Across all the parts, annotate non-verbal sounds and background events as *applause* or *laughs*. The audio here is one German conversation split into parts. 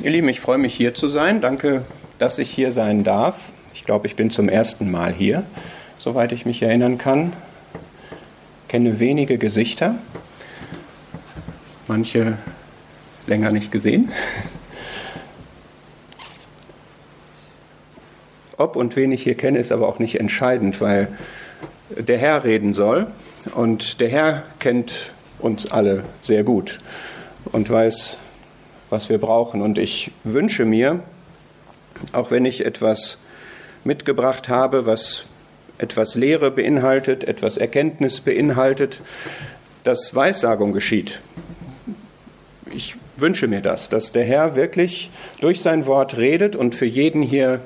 Ihr Lieben, ich freue mich hier zu sein. Danke, dass ich hier sein darf. Ich glaube, ich bin zum ersten Mal hier, soweit ich mich erinnern kann. Kenne wenige Gesichter, manche länger nicht gesehen. Ob und wen ich hier kenne, ist aber auch nicht entscheidend, weil der Herr reden soll und der Herr kennt uns alle sehr gut und weiß, was wir brauchen. Und ich wünsche mir, auch wenn ich etwas mitgebracht habe, was etwas Lehre beinhaltet, etwas Erkenntnis beinhaltet, dass Weissagung geschieht. Ich wünsche mir das, dass der Herr wirklich durch sein Wort redet und für jeden hier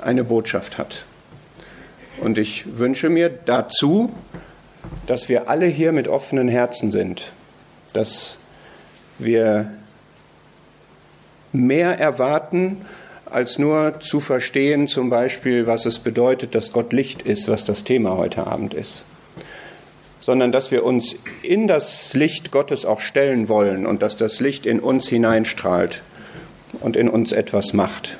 eine Botschaft hat. Und ich wünsche mir dazu, dass wir alle hier mit offenen Herzen sind, dass wir mehr erwarten, als nur zu verstehen, zum Beispiel, was es bedeutet, dass Gott Licht ist, was das Thema heute Abend ist, sondern dass wir uns in das Licht Gottes auch stellen wollen und dass das Licht in uns hineinstrahlt und in uns etwas macht.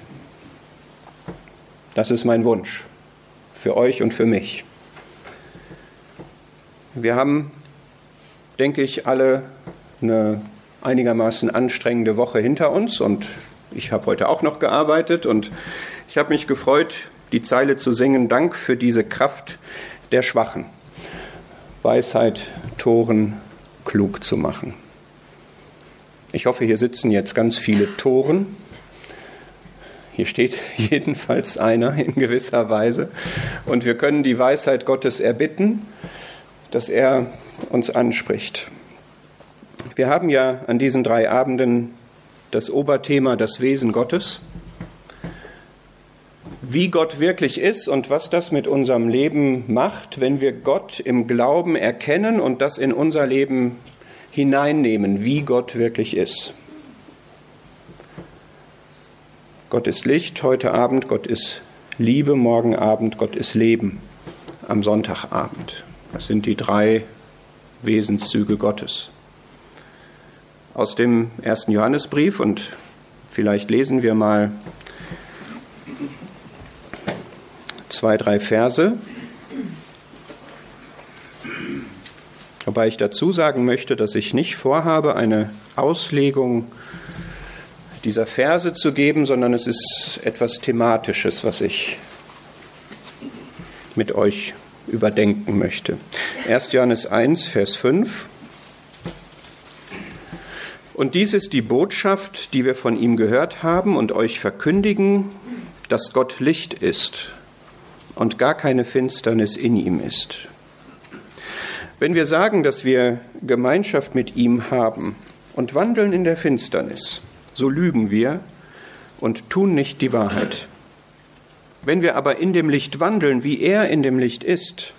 Das ist mein Wunsch für euch und für mich. Wir haben, denke ich, alle eine einigermaßen anstrengende Woche hinter uns und ich habe heute auch noch gearbeitet und ich habe mich gefreut, die Zeile zu singen, Dank für diese Kraft der Schwachen, Weisheit, Toren klug zu machen. Ich hoffe, hier sitzen jetzt ganz viele Toren. Hier steht *laughs* jedenfalls einer in gewisser Weise. Und wir können die Weisheit Gottes erbitten, dass er uns anspricht. Wir haben ja an diesen drei Abenden das Oberthema das Wesen Gottes, wie Gott wirklich ist und was das mit unserem Leben macht, wenn wir Gott im Glauben erkennen und das in unser Leben hineinnehmen, wie Gott wirklich ist. Gott ist Licht heute Abend, Gott ist Liebe morgen Abend, Gott ist Leben am Sonntagabend. Das sind die drei Wesenszüge Gottes aus dem ersten Johannesbrief und vielleicht lesen wir mal zwei, drei Verse. Wobei ich dazu sagen möchte, dass ich nicht vorhabe, eine Auslegung dieser Verse zu geben, sondern es ist etwas Thematisches, was ich mit euch überdenken möchte. 1. Johannes 1, Vers 5. Und dies ist die Botschaft, die wir von ihm gehört haben und euch verkündigen, dass Gott Licht ist und gar keine Finsternis in ihm ist. Wenn wir sagen, dass wir Gemeinschaft mit ihm haben und wandeln in der Finsternis, so lügen wir und tun nicht die Wahrheit. Wenn wir aber in dem Licht wandeln, wie er in dem Licht ist,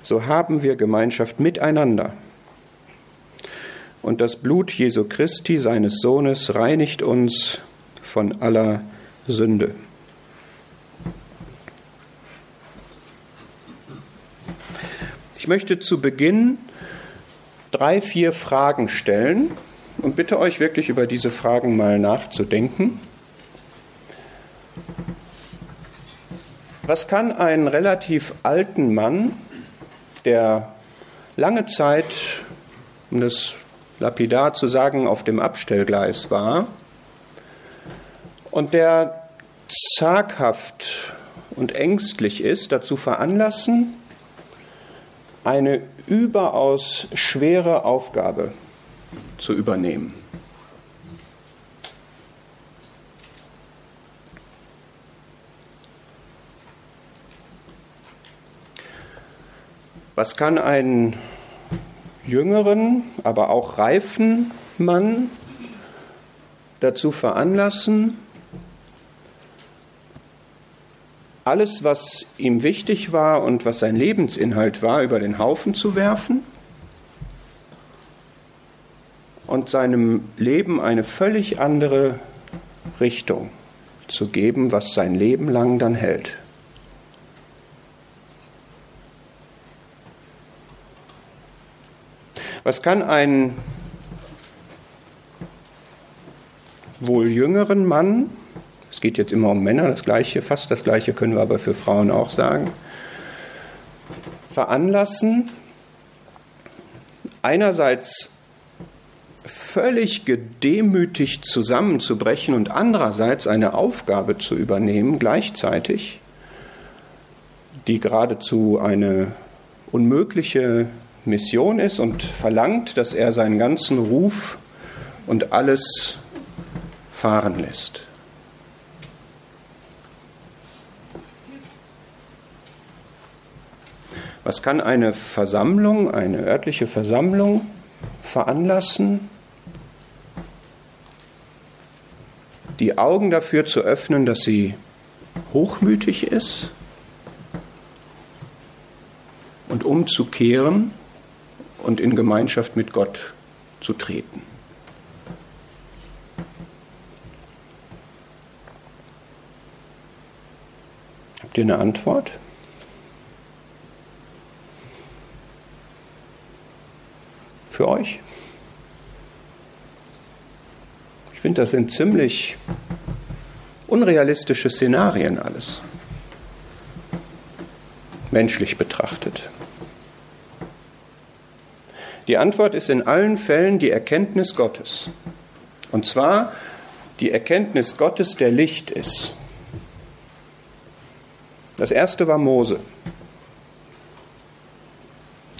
so haben wir Gemeinschaft miteinander und das Blut Jesu Christi, seines Sohnes, reinigt uns von aller Sünde. Ich möchte zu Beginn drei, vier Fragen stellen und bitte euch wirklich über diese Fragen mal nachzudenken. Was kann einen relativ alten Mann, der lange Zeit, um das lapidar zu sagen, auf dem Abstellgleis war und der zaghaft und ängstlich ist, dazu veranlassen, eine überaus schwere Aufgabe zu übernehmen. Was kann ein jüngeren, aber auch reifen Mann dazu veranlassen, alles, was ihm wichtig war und was sein Lebensinhalt war, über den Haufen zu werfen und seinem Leben eine völlig andere Richtung zu geben, was sein Leben lang dann hält. Was kann ein wohl jüngeren Mann, es geht jetzt immer um Männer, das gleiche, fast das gleiche können wir aber für Frauen auch sagen, veranlassen, einerseits völlig gedemütigt zusammenzubrechen und andererseits eine Aufgabe zu übernehmen gleichzeitig, die geradezu eine unmögliche Mission ist und verlangt, dass er seinen ganzen Ruf und alles fahren lässt. Was kann eine Versammlung, eine örtliche Versammlung veranlassen? Die Augen dafür zu öffnen, dass sie hochmütig ist und umzukehren und in Gemeinschaft mit Gott zu treten. Habt ihr eine Antwort? Für euch? Ich finde, das sind ziemlich unrealistische Szenarien alles, menschlich betrachtet. Die Antwort ist in allen Fällen die Erkenntnis Gottes. Und zwar die Erkenntnis Gottes, der Licht ist. Das erste war Mose.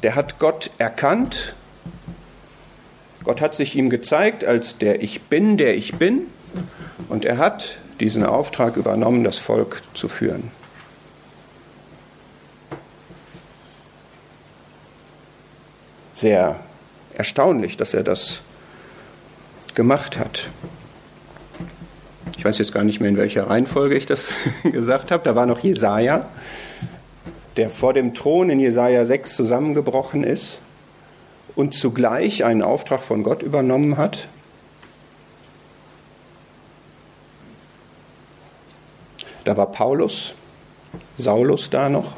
Der hat Gott erkannt. Gott hat sich ihm gezeigt als der Ich bin, der ich bin. Und er hat diesen Auftrag übernommen, das Volk zu führen. Sehr erstaunlich, dass er das gemacht hat. Ich weiß jetzt gar nicht mehr, in welcher Reihenfolge ich das *laughs* gesagt habe. Da war noch Jesaja, der vor dem Thron in Jesaja 6 zusammengebrochen ist und zugleich einen Auftrag von Gott übernommen hat. Da war Paulus, Saulus da noch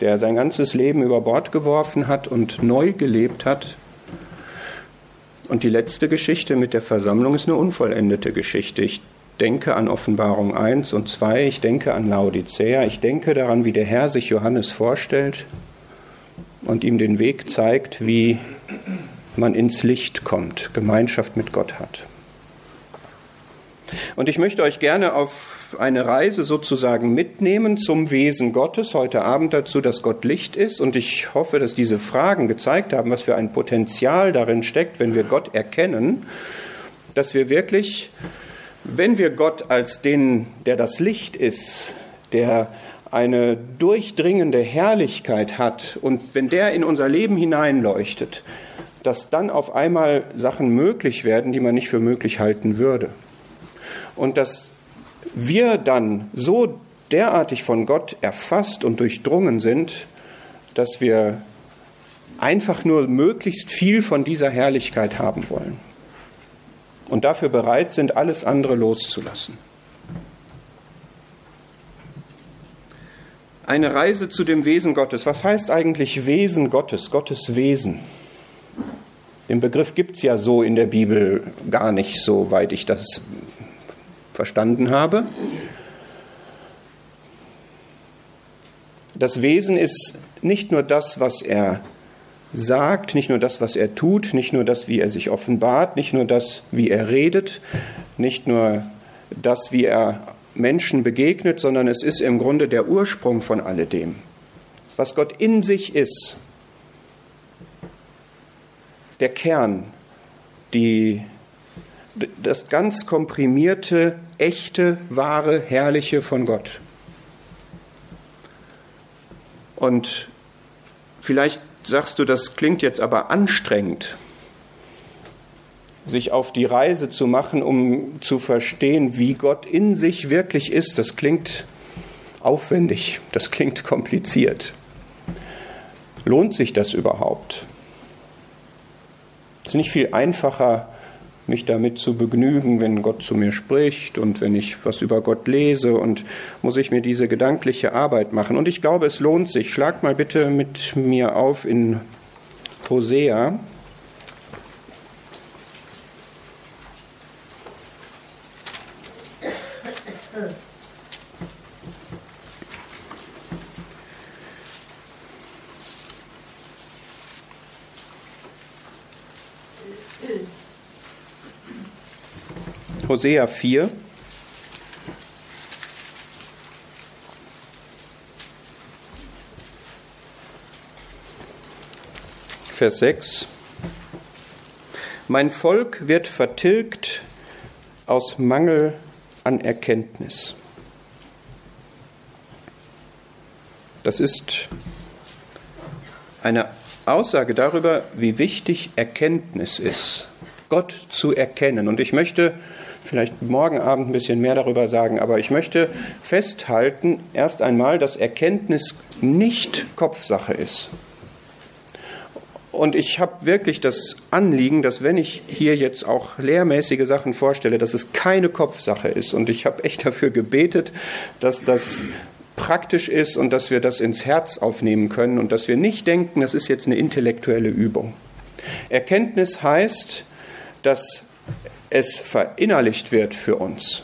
der sein ganzes Leben über Bord geworfen hat und neu gelebt hat. Und die letzte Geschichte mit der Versammlung ist eine unvollendete Geschichte. Ich denke an Offenbarung 1 und 2, ich denke an Laodicea, ich denke daran, wie der Herr sich Johannes vorstellt und ihm den Weg zeigt, wie man ins Licht kommt, Gemeinschaft mit Gott hat. Und ich möchte euch gerne auf eine Reise sozusagen mitnehmen zum Wesen Gottes heute Abend dazu, dass Gott Licht ist. Und ich hoffe, dass diese Fragen gezeigt haben, was für ein Potenzial darin steckt, wenn wir Gott erkennen, dass wir wirklich, wenn wir Gott als den, der das Licht ist, der eine durchdringende Herrlichkeit hat und wenn der in unser Leben hineinleuchtet, dass dann auf einmal Sachen möglich werden, die man nicht für möglich halten würde und dass wir dann so derartig von Gott erfasst und durchdrungen sind, dass wir einfach nur möglichst viel von dieser Herrlichkeit haben wollen und dafür bereit sind, alles andere loszulassen. Eine Reise zu dem Wesen Gottes. Was heißt eigentlich Wesen Gottes, Gottes Wesen? Den Begriff gibt es ja so in der Bibel gar nicht, soweit ich das verstanden habe. Das Wesen ist nicht nur das, was er sagt, nicht nur das, was er tut, nicht nur das, wie er sich offenbart, nicht nur das, wie er redet, nicht nur das, wie er Menschen begegnet, sondern es ist im Grunde der Ursprung von alledem. Was Gott in sich ist, der Kern, die das ganz komprimierte, echte, wahre, herrliche von Gott. Und vielleicht sagst du, das klingt jetzt aber anstrengend, sich auf die Reise zu machen, um zu verstehen, wie Gott in sich wirklich ist. Das klingt aufwendig, das klingt kompliziert. Lohnt sich das überhaupt? Es ist nicht viel einfacher, mich damit zu begnügen, wenn Gott zu mir spricht und wenn ich was über Gott lese und muss ich mir diese gedankliche Arbeit machen. Und ich glaube, es lohnt sich. Schlag mal bitte mit mir auf in Hosea. Hosea 4. Vers 6. Mein Volk wird vertilgt aus Mangel an Erkenntnis. Das ist eine Aussage darüber, wie wichtig Erkenntnis ist, Gott zu erkennen. Und ich möchte vielleicht morgen Abend ein bisschen mehr darüber sagen, aber ich möchte festhalten, erst einmal, dass Erkenntnis nicht Kopfsache ist. Und ich habe wirklich das Anliegen, dass wenn ich hier jetzt auch lehrmäßige Sachen vorstelle, dass es keine Kopfsache ist. Und ich habe echt dafür gebetet, dass das praktisch ist und dass wir das ins Herz aufnehmen können und dass wir nicht denken, das ist jetzt eine intellektuelle Übung. Erkenntnis heißt, dass es verinnerlicht wird für uns.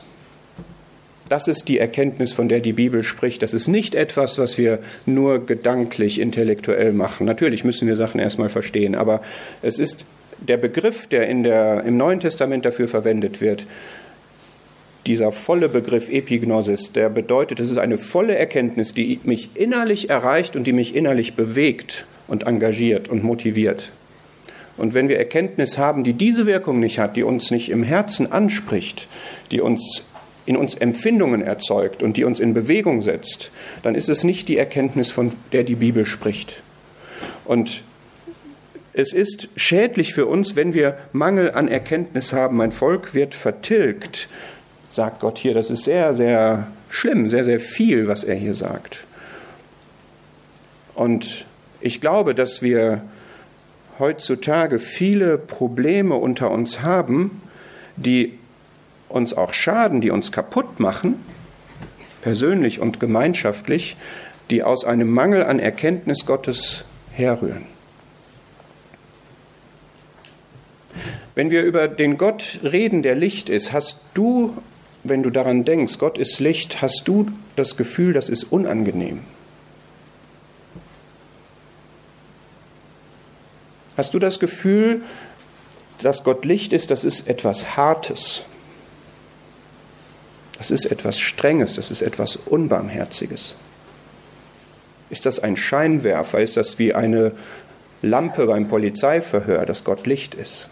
Das ist die Erkenntnis, von der die Bibel spricht. Das ist nicht etwas, was wir nur gedanklich, intellektuell machen. Natürlich müssen wir Sachen erstmal verstehen, aber es ist der Begriff, der, in der im Neuen Testament dafür verwendet wird, dieser volle Begriff Epignosis, der bedeutet, es ist eine volle Erkenntnis, die mich innerlich erreicht und die mich innerlich bewegt und engagiert und motiviert. Und wenn wir Erkenntnis haben, die diese Wirkung nicht hat, die uns nicht im Herzen anspricht, die uns in uns Empfindungen erzeugt und die uns in Bewegung setzt, dann ist es nicht die Erkenntnis, von der die Bibel spricht. Und es ist schädlich für uns, wenn wir Mangel an Erkenntnis haben. Mein Volk wird vertilgt, sagt Gott hier. Das ist sehr, sehr schlimm, sehr, sehr viel, was er hier sagt. Und ich glaube, dass wir heutzutage viele Probleme unter uns haben, die uns auch schaden, die uns kaputt machen, persönlich und gemeinschaftlich, die aus einem Mangel an Erkenntnis Gottes herrühren. Wenn wir über den Gott reden, der Licht ist, hast du, wenn du daran denkst, Gott ist Licht, hast du das Gefühl, das ist unangenehm. Hast du das Gefühl, dass Gott Licht ist, das ist etwas Hartes? Das ist etwas Strenges, das ist etwas Unbarmherziges. Ist das ein Scheinwerfer? Ist das wie eine Lampe beim Polizeiverhör, dass Gott Licht ist?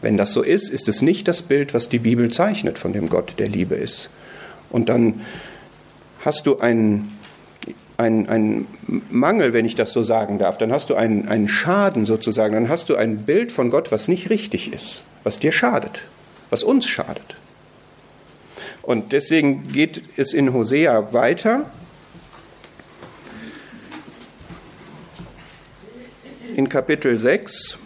Wenn das so ist, ist es nicht das Bild, was die Bibel zeichnet von dem Gott, der Liebe ist. Und dann hast du einen ein, ein Mangel, wenn ich das so sagen darf, dann hast du einen, einen Schaden sozusagen, dann hast du ein Bild von Gott, was nicht richtig ist, was dir schadet, was uns schadet. Und deswegen geht es in Hosea weiter. In Kapitel 6,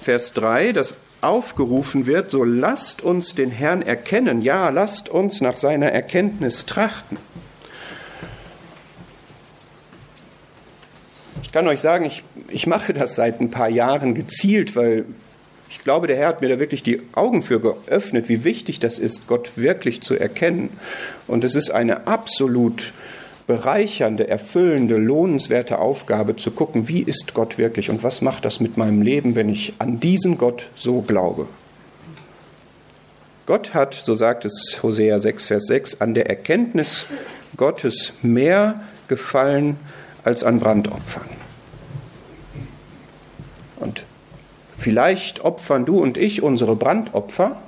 Vers 3, das aufgerufen wird, so lasst uns den Herrn erkennen, ja, lasst uns nach seiner Erkenntnis trachten. Ich kann euch sagen, ich, ich mache das seit ein paar Jahren gezielt, weil ich glaube, der Herr hat mir da wirklich die Augen für geöffnet, wie wichtig das ist, Gott wirklich zu erkennen. Und es ist eine absolut bereichernde, erfüllende, lohnenswerte Aufgabe zu gucken, wie ist Gott wirklich und was macht das mit meinem Leben, wenn ich an diesen Gott so glaube. Gott hat, so sagt es Hosea 6, Vers 6, an der Erkenntnis Gottes mehr gefallen als an Brandopfern. Und vielleicht opfern du und ich unsere Brandopfer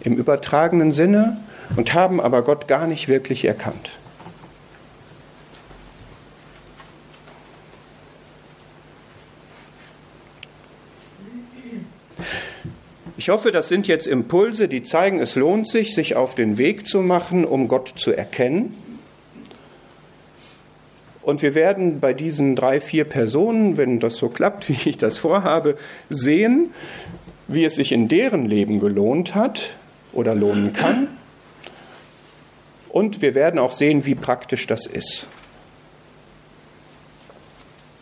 im übertragenen Sinne und haben aber Gott gar nicht wirklich erkannt. Ich hoffe, das sind jetzt Impulse, die zeigen, es lohnt sich, sich auf den Weg zu machen, um Gott zu erkennen und wir werden bei diesen drei, vier Personen, wenn das so klappt, *laughs* wie ich das vorhabe, sehen, wie es sich in deren Leben gelohnt hat oder lohnen kann. Und wir werden auch sehen, wie praktisch das ist.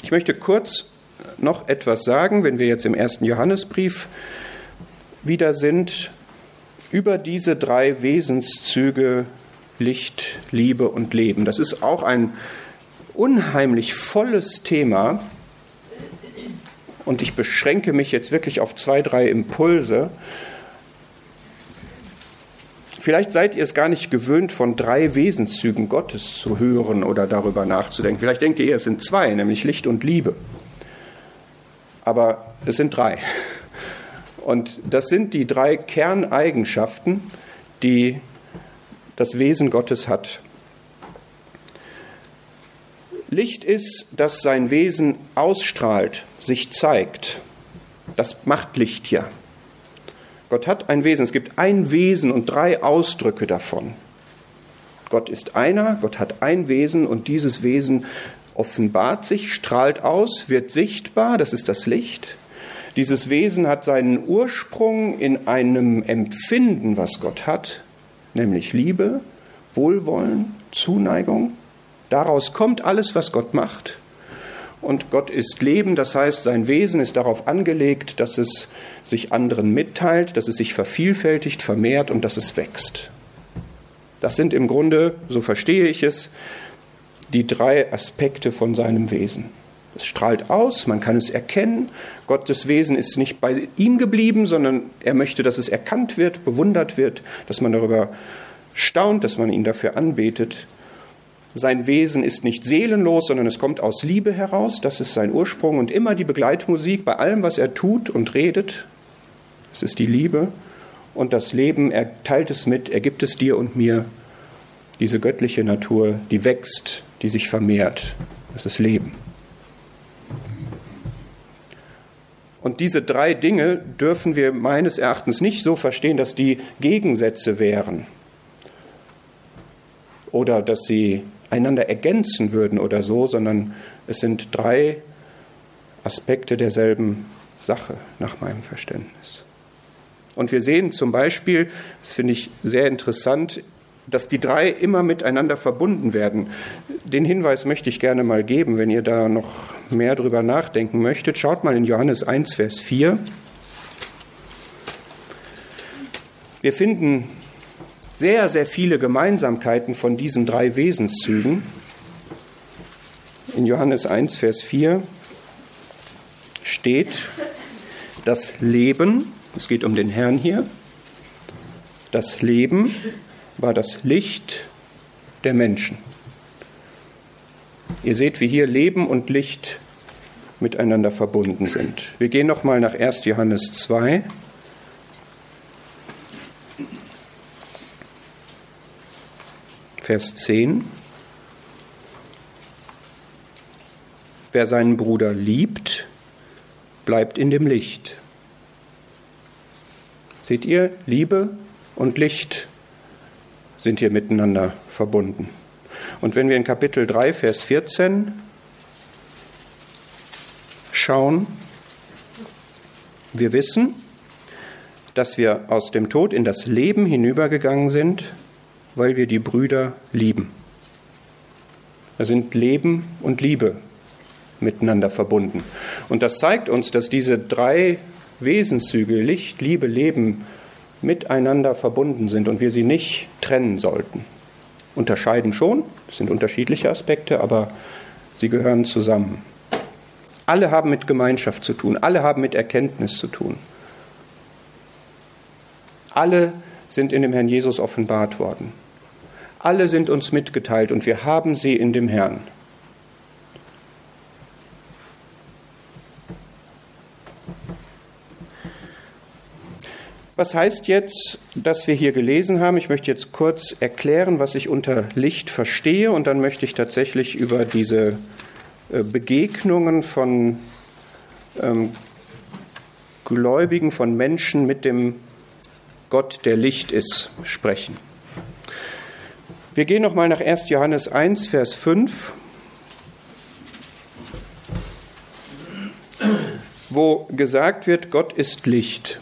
Ich möchte kurz noch etwas sagen, wenn wir jetzt im ersten Johannesbrief wieder sind, über diese drei Wesenszüge Licht, Liebe und Leben. Das ist auch ein unheimlich volles Thema. Und ich beschränke mich jetzt wirklich auf zwei, drei Impulse. Vielleicht seid ihr es gar nicht gewöhnt, von drei Wesenszügen Gottes zu hören oder darüber nachzudenken. Vielleicht denkt ihr, es sind zwei, nämlich Licht und Liebe. Aber es sind drei. Und das sind die drei Kerneigenschaften, die das Wesen Gottes hat. Licht ist, dass sein Wesen ausstrahlt, sich zeigt. Das macht Licht ja. Gott hat ein Wesen, es gibt ein Wesen und drei Ausdrücke davon. Gott ist einer, Gott hat ein Wesen und dieses Wesen offenbart sich, strahlt aus, wird sichtbar, das ist das Licht. Dieses Wesen hat seinen Ursprung in einem Empfinden, was Gott hat, nämlich Liebe, Wohlwollen, Zuneigung. Daraus kommt alles, was Gott macht. Und Gott ist Leben, das heißt, sein Wesen ist darauf angelegt, dass es sich anderen mitteilt, dass es sich vervielfältigt, vermehrt und dass es wächst. Das sind im Grunde, so verstehe ich es, die drei Aspekte von seinem Wesen. Es strahlt aus, man kann es erkennen. Gottes Wesen ist nicht bei ihm geblieben, sondern er möchte, dass es erkannt wird, bewundert wird, dass man darüber staunt, dass man ihn dafür anbetet. Sein Wesen ist nicht seelenlos, sondern es kommt aus Liebe heraus, das ist sein Ursprung und immer die Begleitmusik bei allem, was er tut und redet. Es ist die Liebe und das Leben, er teilt es mit, er gibt es dir und mir, diese göttliche Natur, die wächst, die sich vermehrt. Das ist Leben. Und diese drei Dinge dürfen wir meines Erachtens nicht so verstehen, dass die Gegensätze wären oder dass sie einander ergänzen würden oder so, sondern es sind drei Aspekte derselben Sache nach meinem Verständnis. Und wir sehen zum Beispiel, das finde ich sehr interessant, dass die drei immer miteinander verbunden werden. Den Hinweis möchte ich gerne mal geben, wenn ihr da noch mehr drüber nachdenken möchtet. Schaut mal in Johannes 1, Vers 4. Wir finden sehr, sehr viele Gemeinsamkeiten von diesen drei Wesenszügen. In Johannes 1, Vers 4 steht das Leben, es geht um den Herrn hier, das Leben war das Licht der Menschen. Ihr seht, wie hier Leben und Licht miteinander verbunden sind. Wir gehen noch mal nach 1. Johannes 2. Vers 10. Wer seinen Bruder liebt, bleibt in dem Licht. Seht ihr, Liebe und Licht sind hier miteinander verbunden. Und wenn wir in Kapitel 3, Vers 14 schauen, wir wissen, dass wir aus dem Tod in das Leben hinübergegangen sind, weil wir die Brüder lieben. Da sind Leben und Liebe miteinander verbunden. Und das zeigt uns, dass diese drei Wesenszüge, Licht, Liebe, Leben, miteinander verbunden sind und wir sie nicht trennen sollten. Unterscheiden schon, das sind unterschiedliche Aspekte, aber sie gehören zusammen. Alle haben mit Gemeinschaft zu tun, alle haben mit Erkenntnis zu tun. Alle sind in dem Herrn Jesus offenbart worden. Alle sind uns mitgeteilt und wir haben sie in dem Herrn. Was heißt jetzt, dass wir hier gelesen haben? Ich möchte jetzt kurz erklären, was ich unter Licht verstehe und dann möchte ich tatsächlich über diese äh, Begegnungen von ähm, Gläubigen, von Menschen mit dem Gott, der Licht ist, sprechen. Wir gehen nochmal nach 1. Johannes 1, Vers 5, wo gesagt wird, Gott ist Licht.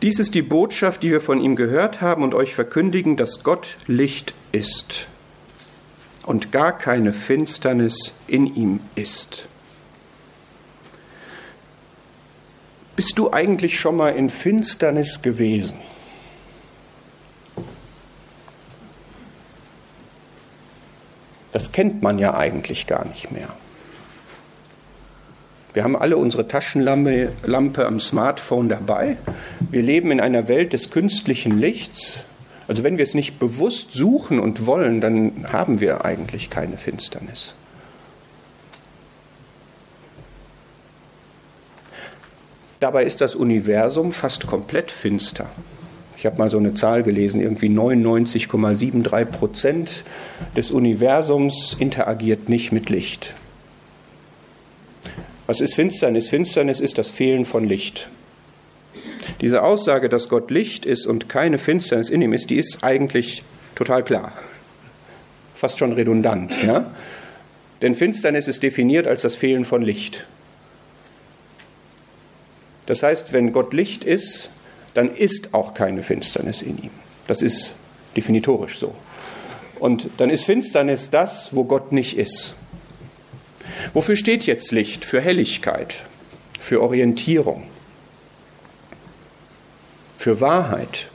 Dies ist die Botschaft, die wir von ihm gehört haben und euch verkündigen, dass Gott Licht ist. und gar keine Finsternis in ihm ist. Bist du eigentlich schon mal in Finsternis gewesen? Das kennt man ja eigentlich gar nicht mehr. Wir haben alle unsere Taschenlampe Lampe am Smartphone dabei. Wir leben in einer Welt des künstlichen Lichts. Also wenn wir es nicht bewusst suchen und wollen, dann haben wir eigentlich keine Finsternis. Dabei ist das Universum fast komplett finster. Ich habe mal so eine Zahl gelesen, irgendwie 99,73 Prozent des Universums interagiert nicht mit Licht. Was ist Finsternis? Finsternis ist das Fehlen von Licht. Diese Aussage, dass Gott Licht ist und keine Finsternis in ihm ist, die ist eigentlich total klar. Fast schon redundant. Ja? Denn Finsternis ist definiert als das Fehlen von Licht. Das heißt, wenn Gott Licht ist, dann ist auch keine Finsternis in ihm. Das ist definitorisch so. Und dann ist Finsternis das, wo Gott nicht ist. Wofür steht jetzt Licht? Für Helligkeit, für Orientierung, für Wahrheit.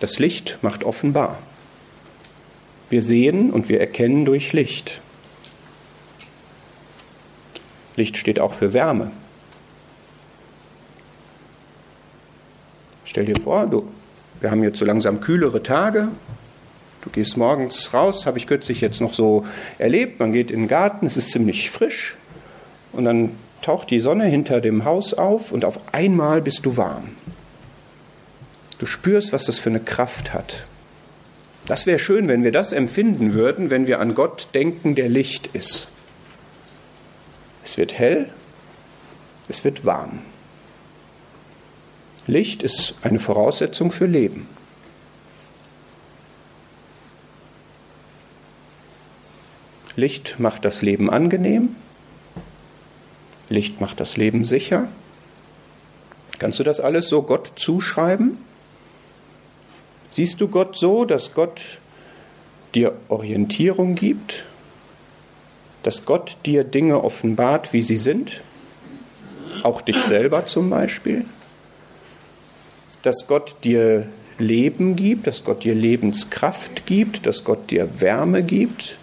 Das Licht macht offenbar. Wir sehen und wir erkennen durch Licht. Licht steht auch für Wärme. Stell dir vor, du, wir haben jetzt so langsam kühlere Tage. Du gehst morgens raus, habe ich kürzlich jetzt noch so erlebt. Man geht in den Garten, es ist ziemlich frisch und dann taucht die Sonne hinter dem Haus auf und auf einmal bist du warm. Du spürst, was das für eine Kraft hat. Das wäre schön, wenn wir das empfinden würden, wenn wir an Gott denken, der Licht ist. Es wird hell, es wird warm. Licht ist eine Voraussetzung für Leben. Licht macht das Leben angenehm. Licht macht das Leben sicher. Kannst du das alles so Gott zuschreiben? Siehst du Gott so, dass Gott dir Orientierung gibt? Dass Gott dir Dinge offenbart, wie sie sind? Auch dich selber zum Beispiel? Dass Gott dir Leben gibt, dass Gott dir Lebenskraft gibt, dass Gott dir Wärme gibt.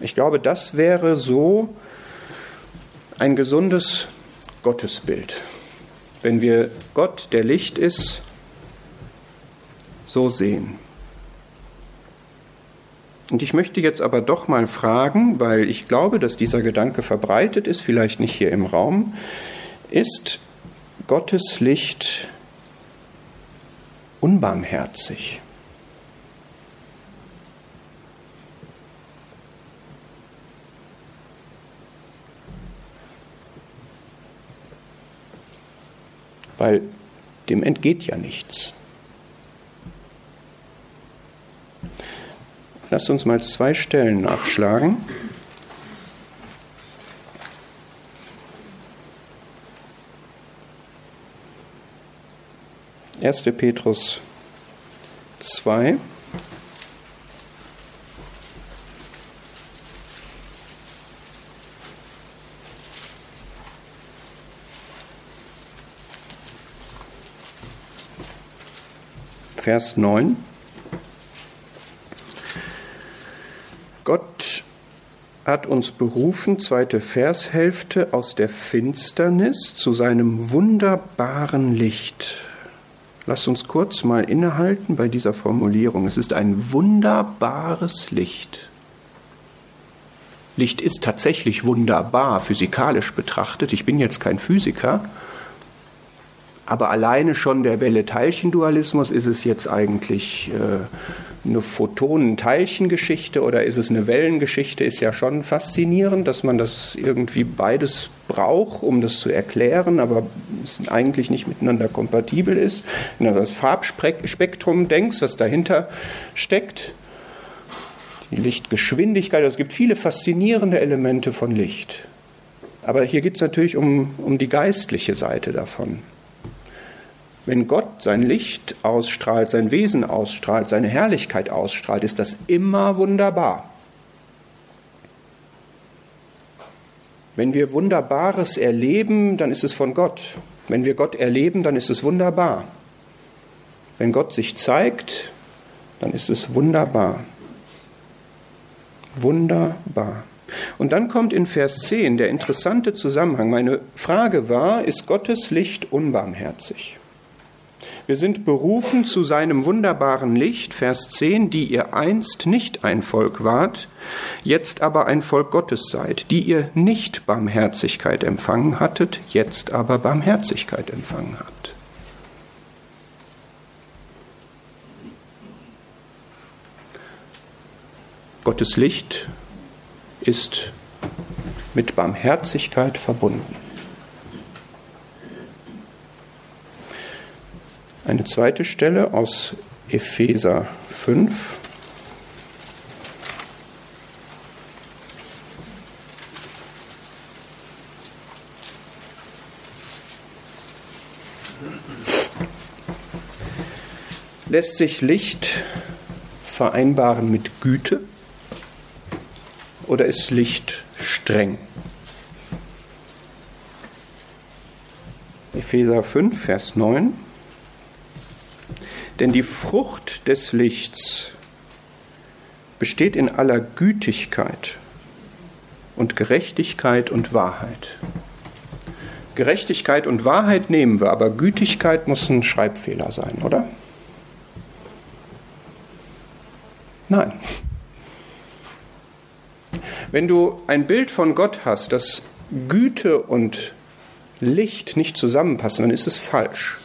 Ich glaube, das wäre so ein gesundes Gottesbild, wenn wir Gott, der Licht ist, so sehen. Und ich möchte jetzt aber doch mal fragen, weil ich glaube, dass dieser Gedanke verbreitet ist, vielleicht nicht hier im Raum, ist Gottes Licht unbarmherzig? Weil dem entgeht ja nichts. Lasst uns mal zwei Stellen nachschlagen. Erste Petrus 2. Vers 9. Gott hat uns berufen, zweite Vershälfte, aus der Finsternis zu seinem wunderbaren Licht. Lass uns kurz mal innehalten bei dieser Formulierung. Es ist ein wunderbares Licht. Licht ist tatsächlich wunderbar, physikalisch betrachtet. Ich bin jetzt kein Physiker, aber alleine schon der Welle-Teilchen-Dualismus ist es jetzt eigentlich äh, eine Photonen-Teilchen-Geschichte oder ist es eine Wellengeschichte, ist ja schon faszinierend, dass man das irgendwie beides braucht, um das zu erklären, aber es eigentlich nicht miteinander kompatibel ist. Wenn du das Farbspektrum denkst, was dahinter steckt, die Lichtgeschwindigkeit, also es gibt viele faszinierende Elemente von Licht. Aber hier geht es natürlich um, um die geistliche Seite davon. Wenn Gott sein Licht ausstrahlt, sein Wesen ausstrahlt, seine Herrlichkeit ausstrahlt, ist das immer wunderbar. Wenn wir Wunderbares erleben, dann ist es von Gott. Wenn wir Gott erleben, dann ist es wunderbar. Wenn Gott sich zeigt, dann ist es wunderbar. Wunderbar. Und dann kommt in Vers 10 der interessante Zusammenhang. Meine Frage war, ist Gottes Licht unbarmherzig? Wir sind berufen zu seinem wunderbaren Licht, Vers 10, die ihr einst nicht ein Volk wart, jetzt aber ein Volk Gottes seid, die ihr nicht Barmherzigkeit empfangen hattet, jetzt aber Barmherzigkeit empfangen habt. Gottes Licht ist mit Barmherzigkeit verbunden. Eine zweite Stelle aus Epheser 5. Lässt sich Licht vereinbaren mit Güte oder ist Licht streng? Epheser 5, Vers 9. Denn die Frucht des Lichts besteht in aller Gütigkeit und Gerechtigkeit und Wahrheit. Gerechtigkeit und Wahrheit nehmen wir, aber Gütigkeit muss ein Schreibfehler sein, oder? Nein. Wenn du ein Bild von Gott hast, das Güte und Licht nicht zusammenpassen, dann ist es falsch.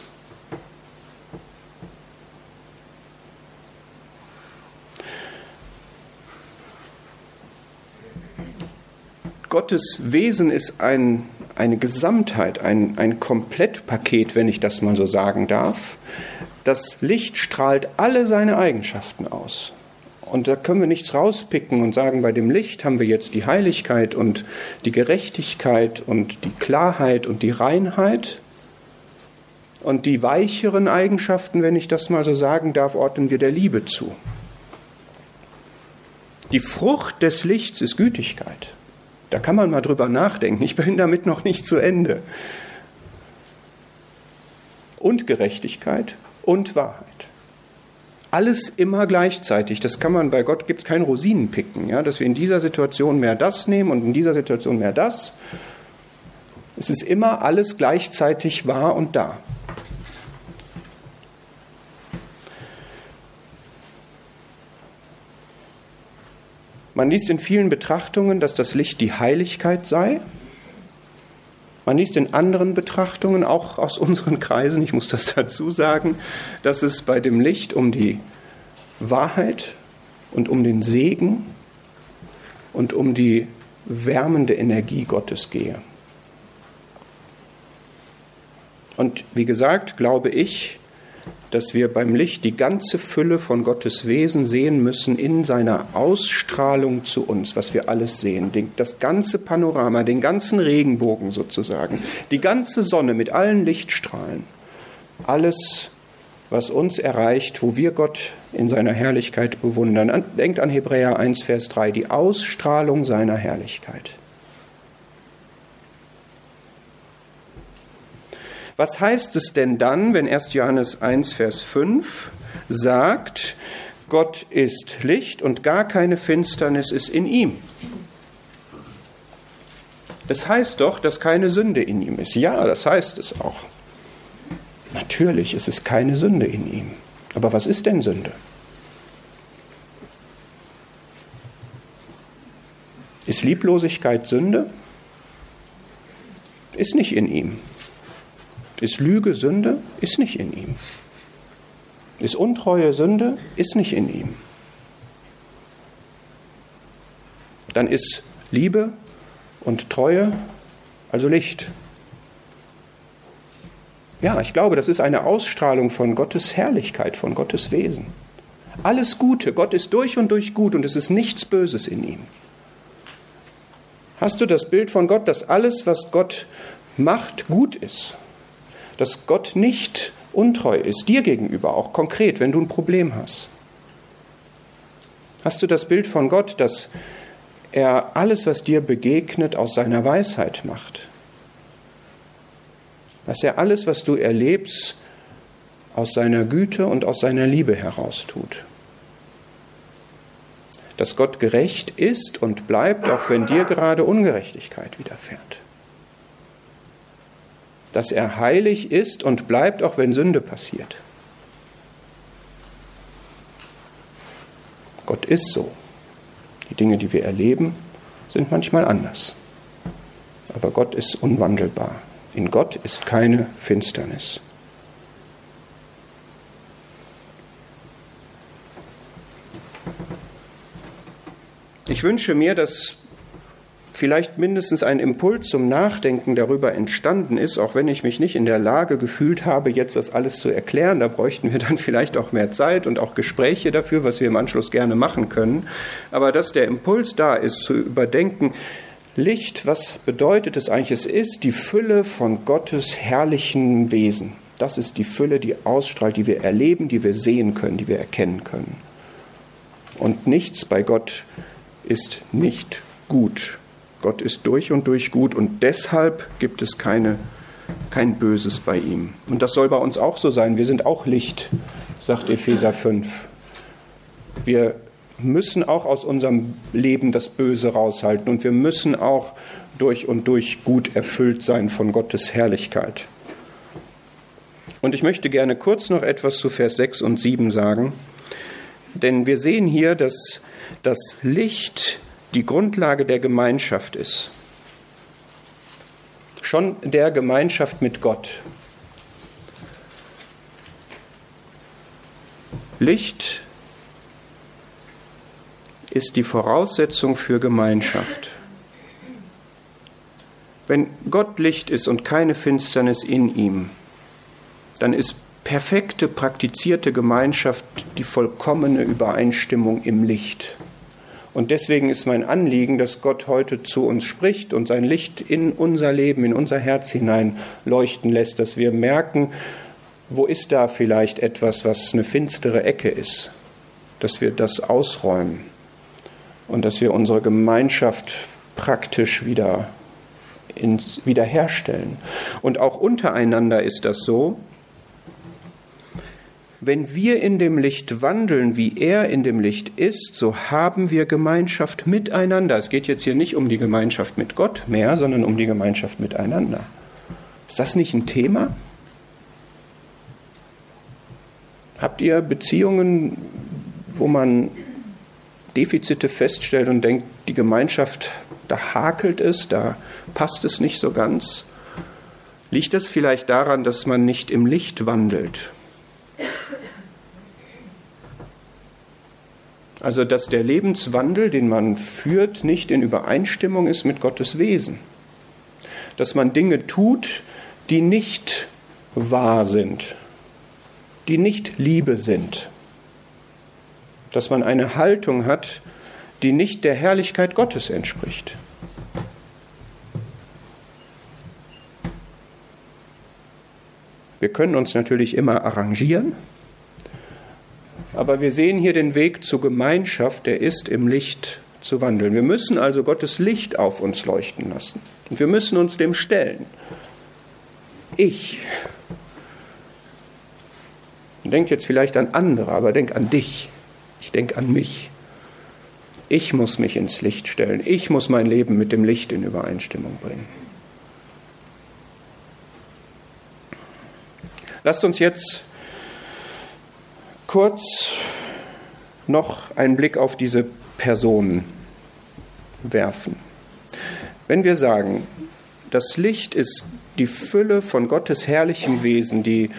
Gottes Wesen ist ein, eine Gesamtheit, ein, ein Komplettpaket, wenn ich das mal so sagen darf. Das Licht strahlt alle seine Eigenschaften aus. Und da können wir nichts rauspicken und sagen, bei dem Licht haben wir jetzt die Heiligkeit und die Gerechtigkeit und die Klarheit und die Reinheit. Und die weicheren Eigenschaften, wenn ich das mal so sagen darf, ordnen wir der Liebe zu. Die Frucht des Lichts ist Gütigkeit. Da kann man mal drüber nachdenken. Ich bin damit noch nicht zu Ende. Und Gerechtigkeit und Wahrheit. Alles immer gleichzeitig. Das kann man bei Gott gibt es kein Rosinenpicken, ja, dass wir in dieser Situation mehr das nehmen und in dieser Situation mehr das. Es ist immer alles gleichzeitig wahr und da. Man liest in vielen Betrachtungen, dass das Licht die Heiligkeit sei. Man liest in anderen Betrachtungen, auch aus *laughs* unseren Kreisen, ich muss das dazu sagen, dass es bei dem Licht um die Wahrheit und um den Segen und um die wärmende Energie Gottes gehe. Und wie gesagt, glaube ich, dass wir beim Licht die ganze Fülle von Gottes Wesen sehen müssen in seiner Ausstrahlung zu uns, was wir alles sehen. Das ganze Panorama, den ganzen Regenbogen sozusagen, die ganze Sonne mit allen Lichtstrahlen. Alles, was uns erreicht, wo wir Gott in seiner Herrlichkeit bewundern. Denkt an Hebräer 1, Vers 3, die Ausstrahlung seiner Herrlichkeit. Was heißt es denn dann, wenn 1. Johannes 1, Vers 5 sagt, Gott ist Licht und gar keine Finsternis ist in ihm? Das heißt doch, dass keine Sünde in ihm ist. Ja, das heißt es auch. Natürlich ist es keine Sünde in ihm. Aber was ist denn Sünde? Ist Lieblosigkeit Sünde? Ist nicht in ihm. Ist Lüge Sünde? Ist nicht in ihm. Ist Untreue Sünde? Ist nicht in ihm. Dann ist Liebe und Treue also Licht. Ja, ich glaube, das ist eine Ausstrahlung von Gottes Herrlichkeit, von Gottes Wesen. Alles Gute, Gott ist durch und durch gut und es ist nichts Böses in ihm. Hast du das Bild von Gott, dass alles, was Gott macht, gut ist? Dass Gott nicht untreu ist, dir gegenüber, auch konkret, wenn du ein Problem hast? Hast du das Bild von Gott, dass er alles, was dir begegnet, aus seiner Weisheit macht? Dass er alles, was du erlebst, aus seiner Güte und aus seiner Liebe heraus tut? Dass Gott gerecht ist und bleibt, auch wenn dir gerade Ungerechtigkeit widerfährt? Dass er heilig ist und bleibt, auch wenn Sünde passiert? Gott ist so. Die Dinge, die wir erleben, sind manchmal anders. Aber Gott ist unwandelbar. In Gott ist keine Finsternis. Ich wünsche mir, dass vielleicht mindestens ein Impuls zum Nachdenken darüber entstanden ist, auch wenn ich mich nicht in der Lage gefühlt habe, jetzt das alles zu erklären. Da bräuchten wir dann *laughs* vielleicht auch mehr Zeit und auch Gespräche dafür, was wir im Anschluss gerne machen können. Aber dass der Impuls da ist, zu überdenken, Licht, was bedeutet es eigentlich? Es ist die Fülle von Gottes herrlichen Wesen. Das ist die Fülle, die ausstrahlt, die wir erleben, die wir sehen können, die wir erkennen können. Und nichts bei Gott ist nicht gut. Gott ist durch und durch gut und deshalb gibt es keine, kein Böses bei ihm. Und das soll bei uns auch so sein. Wir sind auch Licht, sagt Epheser 5. Wir müssen auch aus unserem Leben das Böse raushalten und wir müssen auch durch und durch gut erfüllt sein von Gottes Herrlichkeit. Und ich möchte gerne kurz noch etwas zu Vers 6 und 7 sagen, denn wir sehen hier, dass das Licht die Grundlage der Gemeinschaft ist. Schon der Gemeinschaft mit Gott. Licht ist die Voraussetzung für Gemeinschaft. Wenn Gott Licht ist und keine Finsternis in ihm, dann ist perfekte, praktizierte Gemeinschaft die vollkommene Übereinstimmung im Licht. Und deswegen ist mein Anliegen, dass Gott heute zu uns spricht und sein Licht in unser Leben, in unser Herz hinein leuchten lässt, dass wir merken, wo ist da vielleicht etwas, was eine finstere Ecke ist, dass wir das ausräumen und dass wir unsere Gemeinschaft praktisch wieder ins, wiederherstellen. Und auch untereinander ist das so, wenn wir in dem Licht wandeln, wie er in dem Licht ist, so haben wir Gemeinschaft miteinander. Es geht jetzt hier nicht um die Gemeinschaft mit Gott mehr, sondern um die Gemeinschaft miteinander. Ist das nicht ein Thema? Habt ihr Beziehungen, wo man Defizite feststellt und denkt, die Gemeinschaft, da hakelt es, da passt es nicht so ganz? Liegt das vielleicht daran, dass man nicht im Licht wandelt? Also dass der Lebenswandel, den man führt, nicht in Übereinstimmung ist mit Gottes Wesen. Dass man Dinge tut, die nicht wahr sind, die nicht Liebe sind. Dass man eine Haltung hat, die nicht der Herrlichkeit Gottes entspricht. Wir können uns natürlich immer arrangieren, aber wir sehen hier den Weg zur Gemeinschaft, der ist im Licht zu wandeln. Wir müssen also Gottes Licht auf uns leuchten lassen. Und wir müssen uns dem stellen. Ich. Denk jetzt vielleicht an andere, aber denk an dich. Ich denke an mich. Ich muss mich ins Licht stellen. Ich muss mein Leben mit dem Licht in Übereinstimmung bringen. Lasst uns jetzt kurz noch einen Blick auf diese Person werfen. Wenn wir sagen, das Licht ist die Fülle von Gottes herrlichem Wesen, die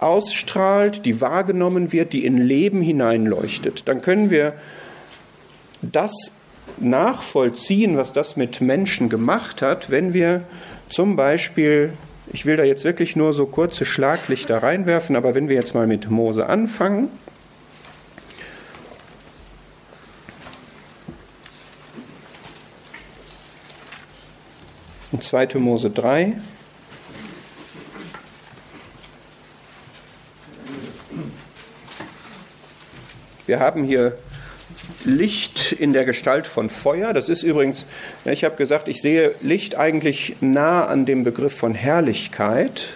ausstrahlt, die wahrgenommen wird, die in Leben hineinleuchtet, dann können wir das nachvollziehen, was das mit Menschen gemacht hat, wenn wir zum Beispiel ich will da jetzt wirklich nur so kurze Schlaglichter reinwerfen, aber wenn wir jetzt mal mit Mose anfangen, Und 2. Mose 3. Wir haben hier Licht in der Gestalt von Feuer. Das ist übrigens, ich habe gesagt, ich sehe Licht eigentlich nah an dem Begriff von Herrlichkeit,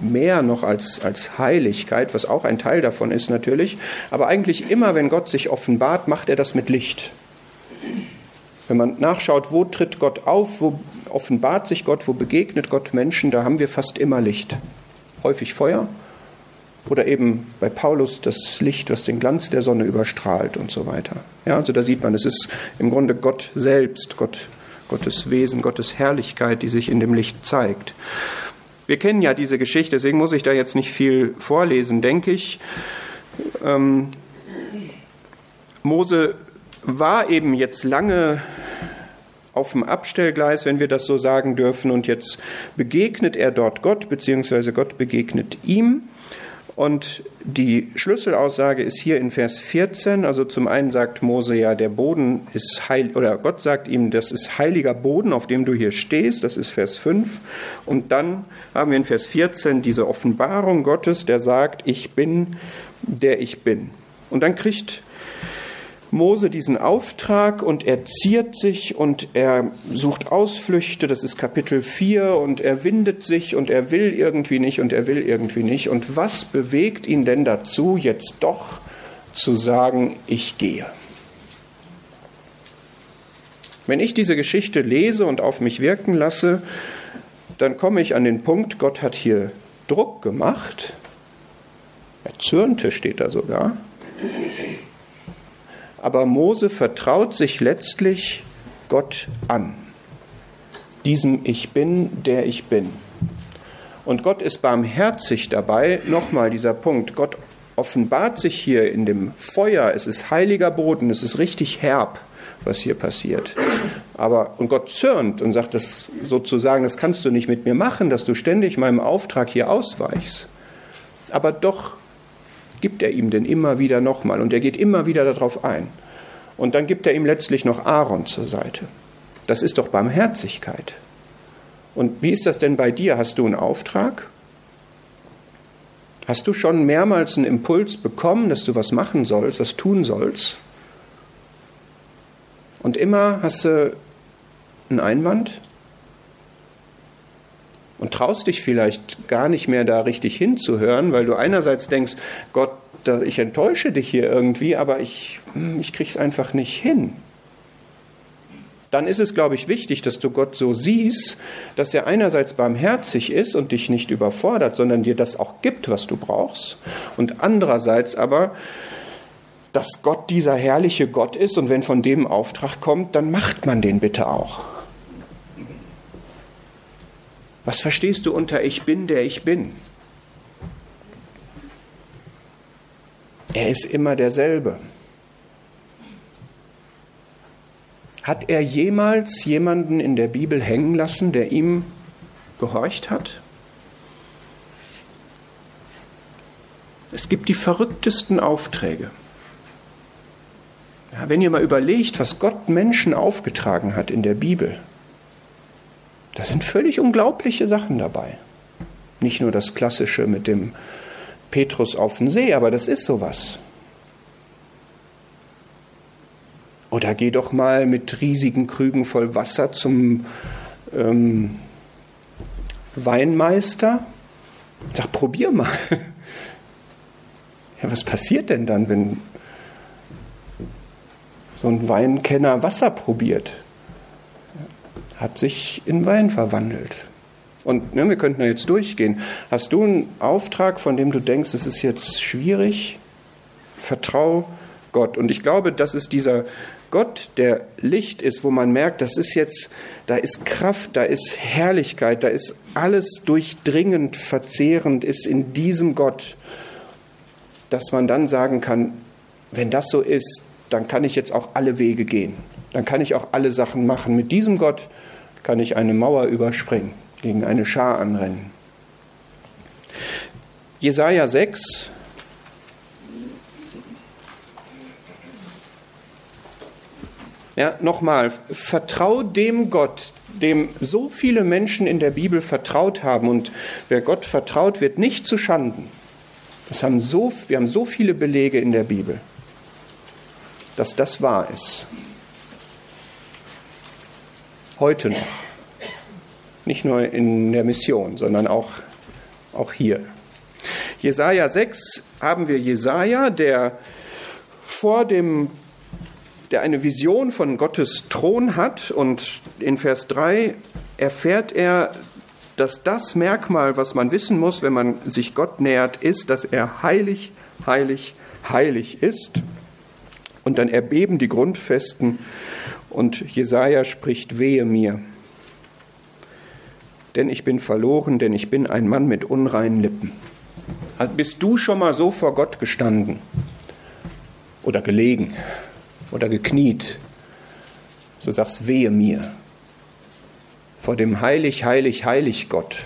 mehr noch als, als Heiligkeit, was auch ein Teil davon ist natürlich. Aber eigentlich immer, wenn Gott sich offenbart, macht er das mit Licht. Wenn man nachschaut, wo tritt Gott auf, wo offenbart sich Gott, wo begegnet Gott Menschen, da haben wir fast immer Licht. Häufig Feuer oder eben bei Paulus das Licht, was den Glanz der Sonne überstrahlt und so weiter. Ja, also da sieht man, es ist im Grunde Gott selbst, Gott, Gottes Wesen, Gottes Herrlichkeit, die sich in dem Licht zeigt. Wir kennen ja diese Geschichte, deswegen muss ich da jetzt nicht viel vorlesen, denke ich. Ähm, Mose war eben jetzt lange auf dem Abstellgleis, wenn wir das so sagen dürfen, und jetzt begegnet er dort Gott, beziehungsweise Gott begegnet ihm. Und die Schlüsselaussage ist hier in Vers 14. Also zum einen sagt Mose ja, der Boden ist heil, oder Gott sagt ihm, das ist heiliger Boden, auf dem du hier stehst. Das ist Vers 5. Und dann haben wir in Vers 14 diese Offenbarung Gottes, der sagt, ich bin, der ich bin. Und dann kriegt Mose diesen Auftrag und er ziert sich und er sucht Ausflüchte, das ist Kapitel 4, und er windet sich und er will irgendwie nicht und er will irgendwie nicht. Und was bewegt ihn denn dazu, jetzt doch zu sagen, ich gehe? Wenn ich diese Geschichte lese und auf mich wirken lasse, dann komme ich an den Punkt, Gott hat hier Druck gemacht. Er zürnte, steht da sogar aber Mose vertraut sich letztlich Gott an. Diesem Ich bin, der ich bin. Und Gott ist barmherzig dabei. Nochmal dieser Punkt. Gott offenbart sich hier in dem Feuer. Es ist heiliger Boden. Es ist richtig herb, was hier passiert. Aber, und Gott zürnt und sagt das sozusagen, das kannst du nicht mit mir machen, dass du ständig meinem Auftrag hier ausweichst. Aber doch gibt er ihm denn immer wieder nochmal und er geht immer wieder darauf ein. Und dann gibt er ihm letztlich noch Aaron zur Seite. Das ist doch Barmherzigkeit. Und wie ist das denn bei dir? Hast du einen Auftrag? Hast du schon mehrmals einen Impuls bekommen, dass du was machen sollst, was tun sollst? Und immer hast du einen Einwand? Und traust dich vielleicht gar nicht mehr da richtig hinzuhören, weil du einerseits denkst, Gott, ich enttäusche dich hier irgendwie, aber ich, hm, ich krieg's einfach nicht hin. Dann ist es, glaube ich, wichtig, dass du Gott so siehst, dass er einerseits barmherzig ist und dich nicht überfordert, sondern dir das auch gibt, was du brauchst. Und andererseits aber, dass Gott dieser herrliche Gott ist und wenn von dem Auftrag kommt, dann macht man den bitte auch. Was verstehst du unter Ich bin, der ich bin? Er ist immer derselbe. Hat er jemals jemanden in der Bibel hängen lassen, der ihm gehorcht hat? Es gibt die verrücktesten Aufträge. Ja, wenn ihr mal überlegt, was Gott Menschen aufgetragen hat in der Bibel, da sind völlig unglaubliche Sachen dabei. Nicht nur das Klassische mit dem Petrus auf den See, aber das ist sowas. Oder geh doch mal mit riesigen Krügen voll Wasser zum ähm, Weinmeister. Sag, probier mal. Ja, was passiert denn dann, wenn so ein Weinkenner Wasser probiert? Hat sich in Wein verwandelt. Und ne, wir könnten da jetzt durchgehen. Hast du einen Auftrag, von dem du denkst, es ist jetzt schwierig? Vertrau Gott. Und ich glaube, das ist dieser Gott, der Licht ist, wo man merkt, das ist jetzt, da ist Kraft, da ist Herrlichkeit, da ist alles durchdringend, verzehrend, ist in diesem Gott, dass man dann sagen kann, wenn das so ist, dann kann ich jetzt auch alle Wege gehen. Dann kann ich auch alle Sachen machen. Mit diesem Gott kann ich eine Mauer überspringen, gegen eine Schar anrennen. Jesaja 6. Ja, nochmal, vertrau dem Gott, dem so viele Menschen in der Bibel vertraut haben. Und wer Gott vertraut, wird nicht zu Schanden. Das haben so, wir haben so viele Belege in der Bibel. dass das wahr ist. Heute noch. Nicht nur in der Mission, sondern auch, auch hier. Jesaja 6 haben wir Jesaja, der vor dem der eine Vision von Gottes Thron hat und in Vers 3 erfährt er, dass das Merkmal, was man wissen muss, wenn man sich Gott nähert, ist, dass er heilig, heilig, heilig ist. Und dann erbeben die Grundfesten und Jesaja spricht: Wehe mir, denn ich bin verloren, denn ich bin ein Mann mit unreinen Lippen. Bist du schon mal so vor Gott gestanden oder gelegen oder gekniet? So sagst, wehe mir vor dem heilig, heilig, heilig Gott.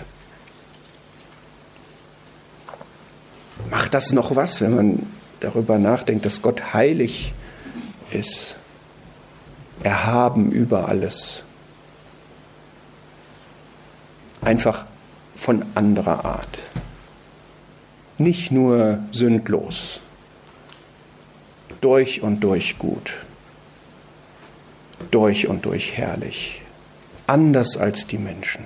Macht das noch was, wenn man darüber nachdenkt, dass Gott heilig ist, erhaben über alles? Einfach von anderer Art. Nicht nur sündlos, durch und durch gut, durch und durch herrlich anders als die Menschen.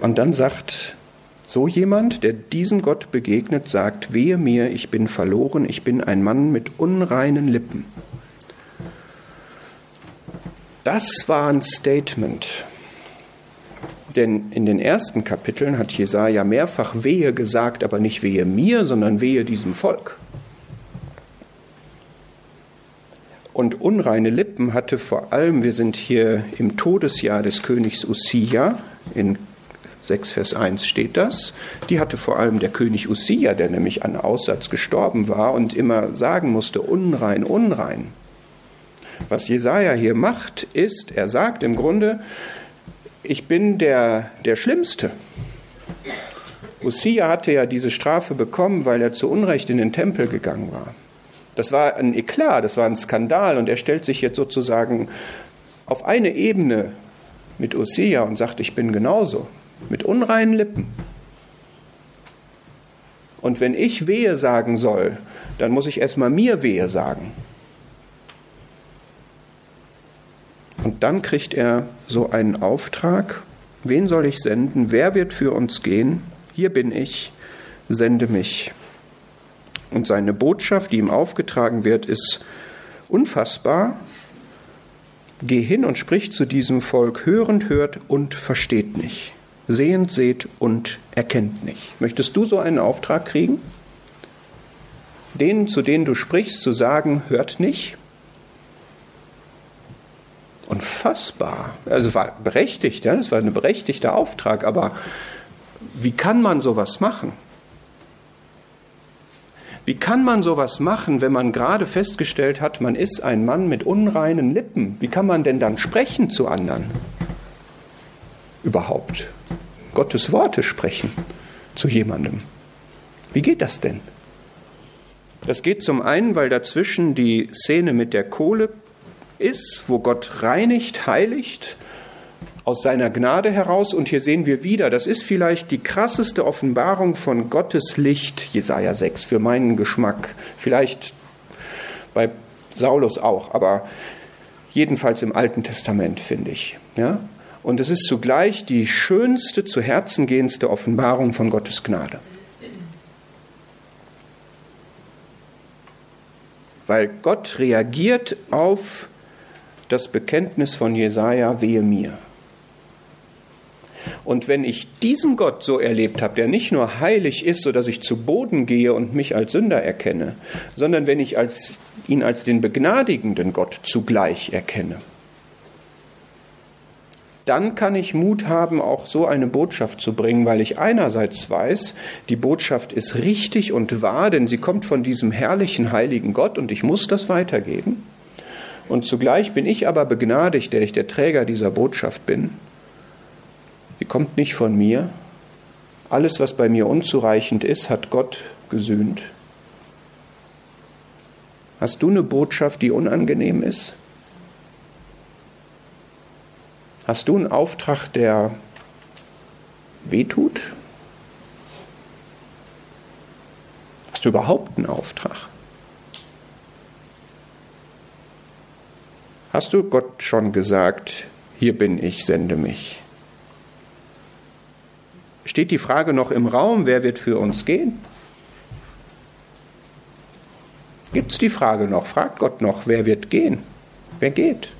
Und dann sagt so jemand, der diesem Gott begegnet, sagt, wehe mir, ich bin verloren, ich bin ein Mann mit unreinen Lippen. Das war ein Statement. Denn in den ersten Kapiteln hat Jesaja mehrfach Wehe gesagt, aber nicht wehe mir, sondern wehe diesem Volk. Und unreine Lippen hatte vor allem, wir sind hier im Todesjahr des Königs Usia, in 6 Vers 1 steht das, die hatte vor allem der König Usia, der nämlich an Aussatz gestorben war und immer sagen musste, unrein, unrein. Was Jesaja hier macht, ist, er sagt im Grunde, ich bin der, der Schlimmste. Usia hatte ja diese Strafe bekommen, weil er zu Unrecht in den Tempel gegangen war. Das war ein Eklat, das war ein Skandal und er stellt sich jetzt sozusagen auf eine Ebene mit Osea und sagt, ich bin genauso, mit unreinen Lippen. Und wenn ich Wehe sagen soll, dann muss ich erstmal mir Wehe sagen. Und dann kriegt er so einen Auftrag, wen soll ich senden, wer wird für uns gehen? Hier bin ich, sende mich. Und seine Botschaft, die ihm aufgetragen wird, ist unfassbar. Geh hin und sprich zu diesem Volk, hörend hört und versteht nicht, sehend seht und erkennt nicht. Möchtest du so einen Auftrag kriegen? Denen, zu denen du sprichst, zu sagen, hört nicht? Unfassbar. Also war berechtigt, ja, das war ein berechtigter Auftrag, aber wie kann man sowas machen? Wie kann man sowas machen, wenn man gerade festgestellt hat, man ist ein Mann mit unreinen Lippen? Wie kann man denn dann sprechen zu anderen? Überhaupt. Gottes Worte sprechen zu jemandem. Wie geht das denn? Das geht zum einen, weil dazwischen die Szene mit der Kohle ist, wo Gott reinigt, heiligt aus seiner Gnade heraus. Und hier sehen wir wieder, das ist vielleicht die krasseste Offenbarung von Gottes Licht, Jesaja 6, für meinen Geschmack. Vielleicht bei Saulus auch, aber jedenfalls im Alten Testament, finde ich. Ja? Und es ist zugleich die schönste, zu Herzen gehendste Offenbarung von Gottes Gnade. Weil Gott reagiert auf das Bekenntnis von Jesaja, wehe mir. Und wenn ich diesen Gott so erlebt habe, der nicht nur heilig ist, sodass ich zu Boden gehe und mich als Sünder erkenne, sondern wenn ich als, ihn als den begnadigenden Gott zugleich erkenne, dann kann ich Mut haben, auch so eine Botschaft zu bringen, weil ich einerseits weiß, die Botschaft ist richtig und wahr, denn sie kommt von diesem herrlichen, heiligen Gott und ich muss das weitergeben. Und zugleich bin ich aber begnadigt, der ich der Träger dieser Botschaft bin. Sie kommt nicht von mir. Alles, was bei mir unzureichend ist, hat Gott gesühnt. Hast du eine Botschaft, die unangenehm ist? Hast du einen Auftrag, der wehtut? Hast du überhaupt einen Auftrag? Hast du Gott schon gesagt, hier bin ich, sende mich? Steht die Frage noch im Raum, wer wird für uns gehen? Gibt es die Frage noch? Fragt Gott noch, wer wird gehen? Wer geht?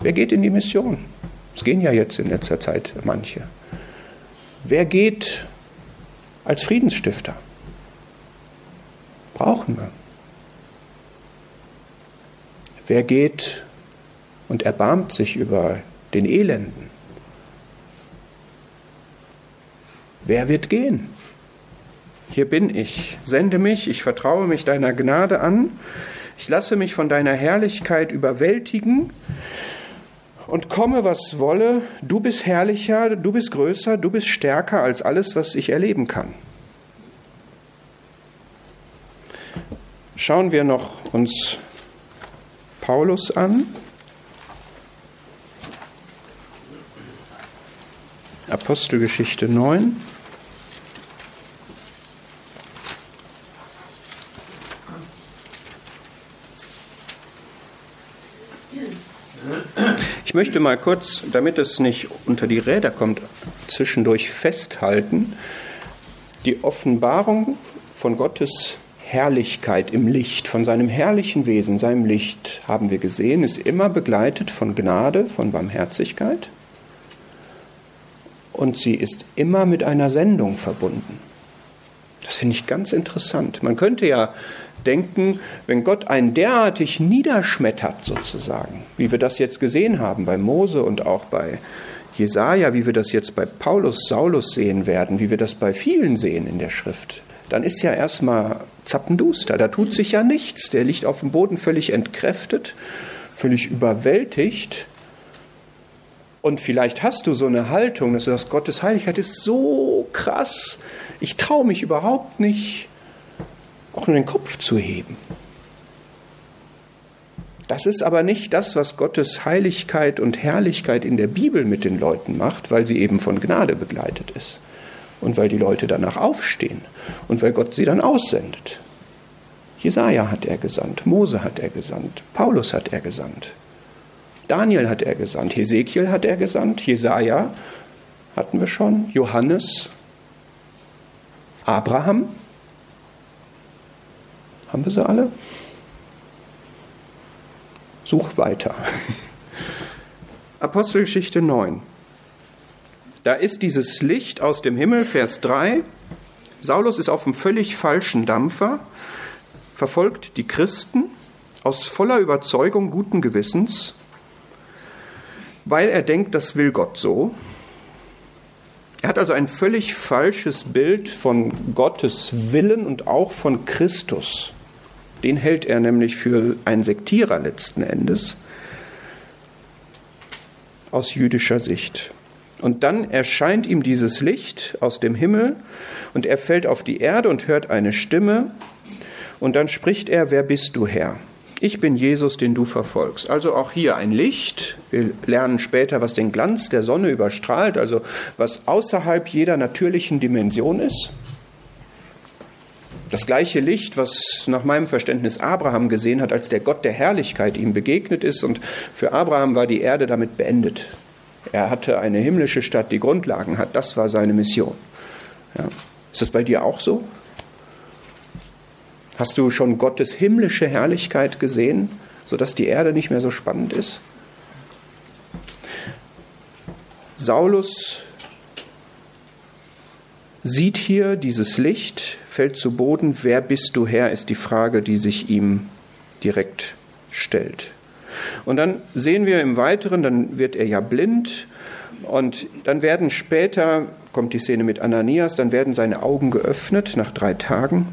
Wer geht in die Mission? Es gehen ja jetzt in letzter Zeit manche. Wer geht als Friedensstifter? Brauchen wir. Wer geht und erbarmt sich über den Elenden? Wer wird gehen? Hier bin ich, sende mich, ich vertraue mich deiner Gnade an, ich lasse mich von deiner Herrlichkeit überwältigen und komme, was wolle, du bist herrlicher, du bist größer, du bist stärker als alles, was ich erleben kann. Schauen wir noch uns Paulus an. Apostelgeschichte 9. Ich möchte mal kurz, damit es nicht unter die Räder kommt, zwischendurch festhalten, die Offenbarung von Gottes Herrlichkeit im Licht, von seinem herrlichen Wesen, seinem Licht, haben wir gesehen, ist immer begleitet von Gnade, von Barmherzigkeit. Und sie ist immer mit einer Sendung verbunden. Das finde ich ganz interessant. Man könnte ja denken, wenn Gott einen derartig niederschmettert, sozusagen, wie wir das jetzt gesehen haben bei Mose und auch bei Jesaja, wie wir das jetzt bei Paulus, Saulus sehen werden, wie wir das bei vielen sehen in der Schrift, dann ist ja erstmal zappenduster. Da tut sich ja nichts. Der liegt auf dem Boden völlig entkräftet, völlig überwältigt. Und vielleicht hast du so eine Haltung, dass du sagst, Gottes Heiligkeit ist so krass. Ich traue mich überhaupt nicht, auch nur den Kopf zu heben. Das ist aber nicht das, was Gottes Heiligkeit und Herrlichkeit in der Bibel mit den Leuten macht, weil sie eben von Gnade begleitet ist und weil die Leute danach aufstehen und weil Gott sie dann aussendet. Jesaja hat er gesandt, Mose hat er gesandt, Paulus hat er gesandt, Daniel hat er gesandt, Hesekiel hat er gesandt, Jesaja hatten wir schon, Johannes, Abraham. Haben wir sie alle? Such weiter. *laughs* Apostelgeschichte 9. Da ist dieses Licht aus dem Himmel, Vers 3. Saulus ist auf einem völlig falschen Dampfer, verfolgt die Christen aus voller Überzeugung guten Gewissens, weil er denkt, das will Gott so. Er hat also ein völlig falsches Bild von Gottes Willen und auch von Christus. Den hält er nämlich für einen Sektierer letzten Endes aus jüdischer Sicht. Und dann erscheint ihm dieses Licht aus dem Himmel und er fällt auf die Erde und hört eine Stimme und dann spricht er, wer bist du Herr? Ich bin Jesus, den du verfolgst. Also auch hier ein Licht. Wir lernen später, was den Glanz der Sonne überstrahlt, also was außerhalb jeder natürlichen Dimension ist. Das gleiche Licht, was nach meinem Verständnis Abraham gesehen hat, als der Gott der Herrlichkeit ihm begegnet ist. Und für Abraham war die Erde damit beendet. Er hatte eine himmlische Stadt, die Grundlagen hat. Das war seine Mission. Ja. Ist das bei dir auch so? Hast du schon Gottes himmlische Herrlichkeit gesehen, sodass die Erde nicht mehr so spannend ist? Saulus sieht hier dieses Licht, fällt zu Boden. Wer bist du Herr, ist die Frage, die sich ihm direkt stellt. Und dann sehen wir im Weiteren, dann wird er ja blind und dann werden später, kommt die Szene mit Ananias, dann werden seine Augen geöffnet nach drei Tagen.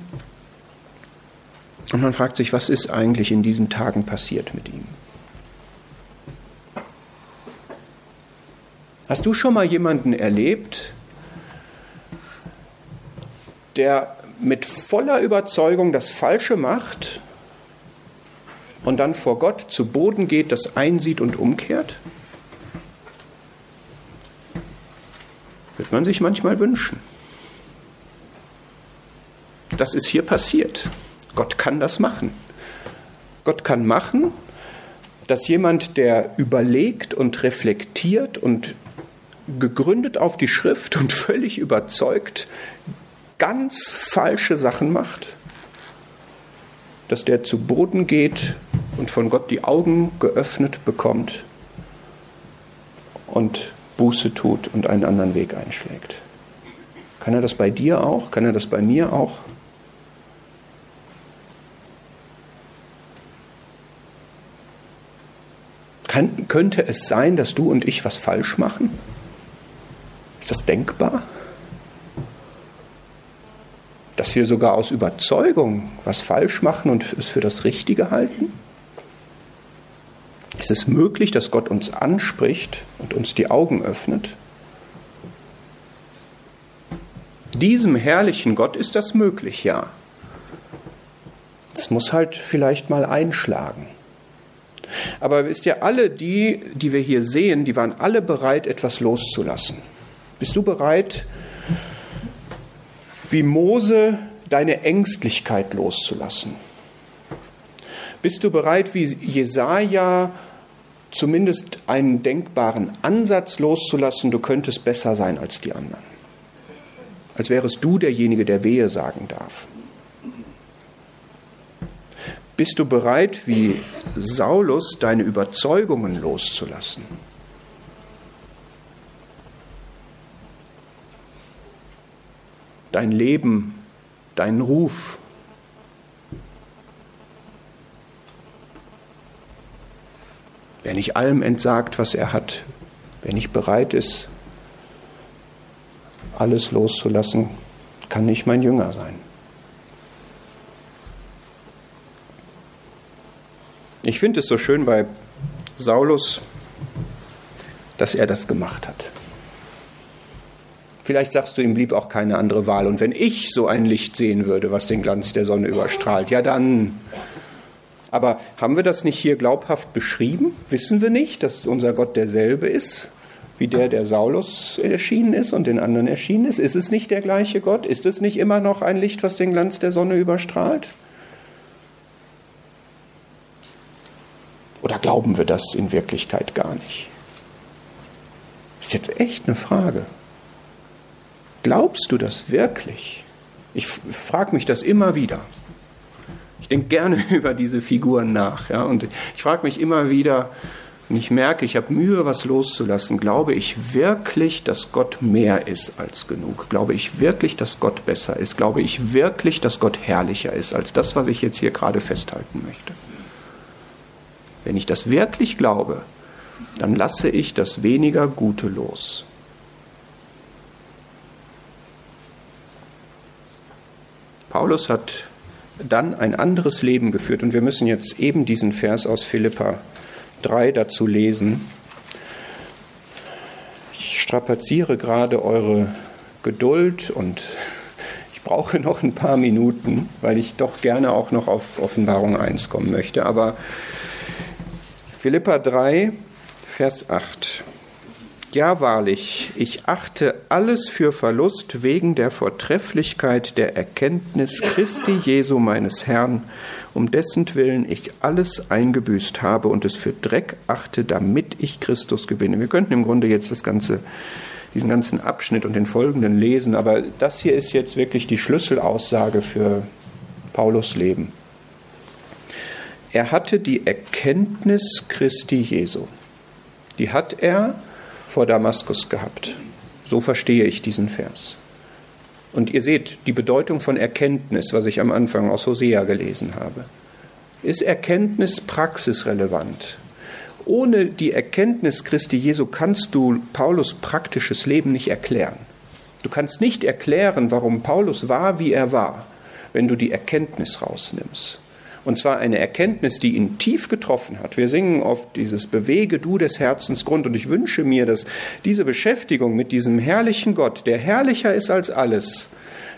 Und man fragt sich, was ist eigentlich in diesen Tagen passiert mit ihm? Hast du schon mal jemanden erlebt, der mit voller Überzeugung das Falsche macht und dann vor Gott zu Boden geht, das einsieht und umkehrt? Wird man sich manchmal wünschen. Das ist hier passiert. Gott kann das machen. Gott kann machen, dass jemand, der überlegt und reflektiert und gegründet auf die Schrift und *laughs* völlig überzeugt ganz falsche Sachen macht, dass der zu Boden geht und von Gott die Augen geöffnet bekommt und Buße tut und einen anderen Weg einschlägt. Kann er das bei dir auch? Kann er das bei mir auch? Kann, könnte es sein, dass du und ich was falsch machen? Ist das denkbar? Dass wir sogar aus Überzeugung was falsch machen und es für das Richtige halten? Ist es möglich, dass Gott uns anspricht und uns die Augen öffnet? Diesem herrlichen Gott ist das möglich, ja. Es muss halt vielleicht mal einschlagen. Aber wisst ihr, alle die, die wir hier sehen, die waren alle bereit, etwas loszulassen. Bist du bereit, wie Mose deine Ängstlichkeit loszulassen? Bist du bereit, wie Jesaja zumindest einen denkbaren Ansatz loszulassen, du könntest besser sein als die anderen? Als wärest du derjenige, der Wehe sagen darf. Bist du bereit, wie Saulus, deine Überzeugungen loszulassen? Dein Leben, deinen Ruf. Wer nicht allem entsagt, was er hat, wer nicht bereit ist, alles loszulassen, kann nicht mein Jünger sein. Ich finde es so schön bei Saulus, dass er das gemacht hat. Vielleicht sagst du, ihm blieb auch keine andere Wahl. Und wenn ich so ein Licht sehen würde, was den Glanz der Sonne überstrahlt, ja dann. Aber haben wir das nicht hier glaubhaft beschrieben? Wissen wir nicht, dass unser Gott derselbe ist, wie der, der Saulus erschienen ist und den anderen erschienen ist? Ist es nicht der gleiche Gott? Ist es nicht immer noch ein Licht, was den Glanz der Sonne überstrahlt? Oder glauben wir das in Wirklichkeit gar nicht? Ist jetzt echt eine Frage. Glaubst du das wirklich? Ich frage mich das immer wieder. Ich denke gerne *laughs* über diese Figuren nach. Ja, und ich frage mich immer wieder, und ich merke, ich habe Mühe, was loszulassen. Glaube ich wirklich, dass Gott mehr ist als genug? Glaube ich wirklich, dass Gott besser ist? Glaube ich wirklich, dass Gott herrlicher ist als das, was ich jetzt hier gerade festhalten möchte? Wenn ich das wirklich glaube, dann lasse ich das weniger Gute los. Paulus hat dann ein anderes Leben geführt und wir müssen jetzt eben diesen Vers aus Philippa 3 dazu lesen. Ich strapaziere gerade eure Geduld und *laughs* ich brauche noch ein paar Minuten, weil ich doch gerne auch noch auf Offenbarung 1 kommen möchte. Aber Philippa 3, Vers 8. Ja, wahrlich, ich achte alles für Verlust wegen der Vortrefflichkeit der Erkenntnis Christi Jesu meines Herrn, um dessen Willen ich alles eingebüßt habe und es für Dreck achte, damit ich Christus gewinne. Wir könnten im Grunde jetzt das ganze, diesen ganzen Abschnitt und den folgenden lesen, aber das hier ist jetzt wirklich die Schlüsselaussage für Paulus Leben. Er hatte die Erkenntnis Christi Jesu. Die hat er vor Damaskus gehabt. So verstehe ich diesen Vers. Und ihr seht die Bedeutung von Erkenntnis, was ich am Anfang aus Hosea gelesen habe. Ist Erkenntnis praxisrelevant? Ohne die Erkenntnis Christi Jesu kannst du Paulus praktisches Leben nicht erklären. Du kannst nicht erklären, warum Paulus war, wie er war, wenn du die Erkenntnis rausnimmst. Und zwar eine Erkenntnis, die ihn tief getroffen hat. Wir singen oft dieses Bewege du des Herzens Grund. Und ich wünsche mir, dass diese Beschäftigung mit diesem herrlichen Gott, der herrlicher ist als alles,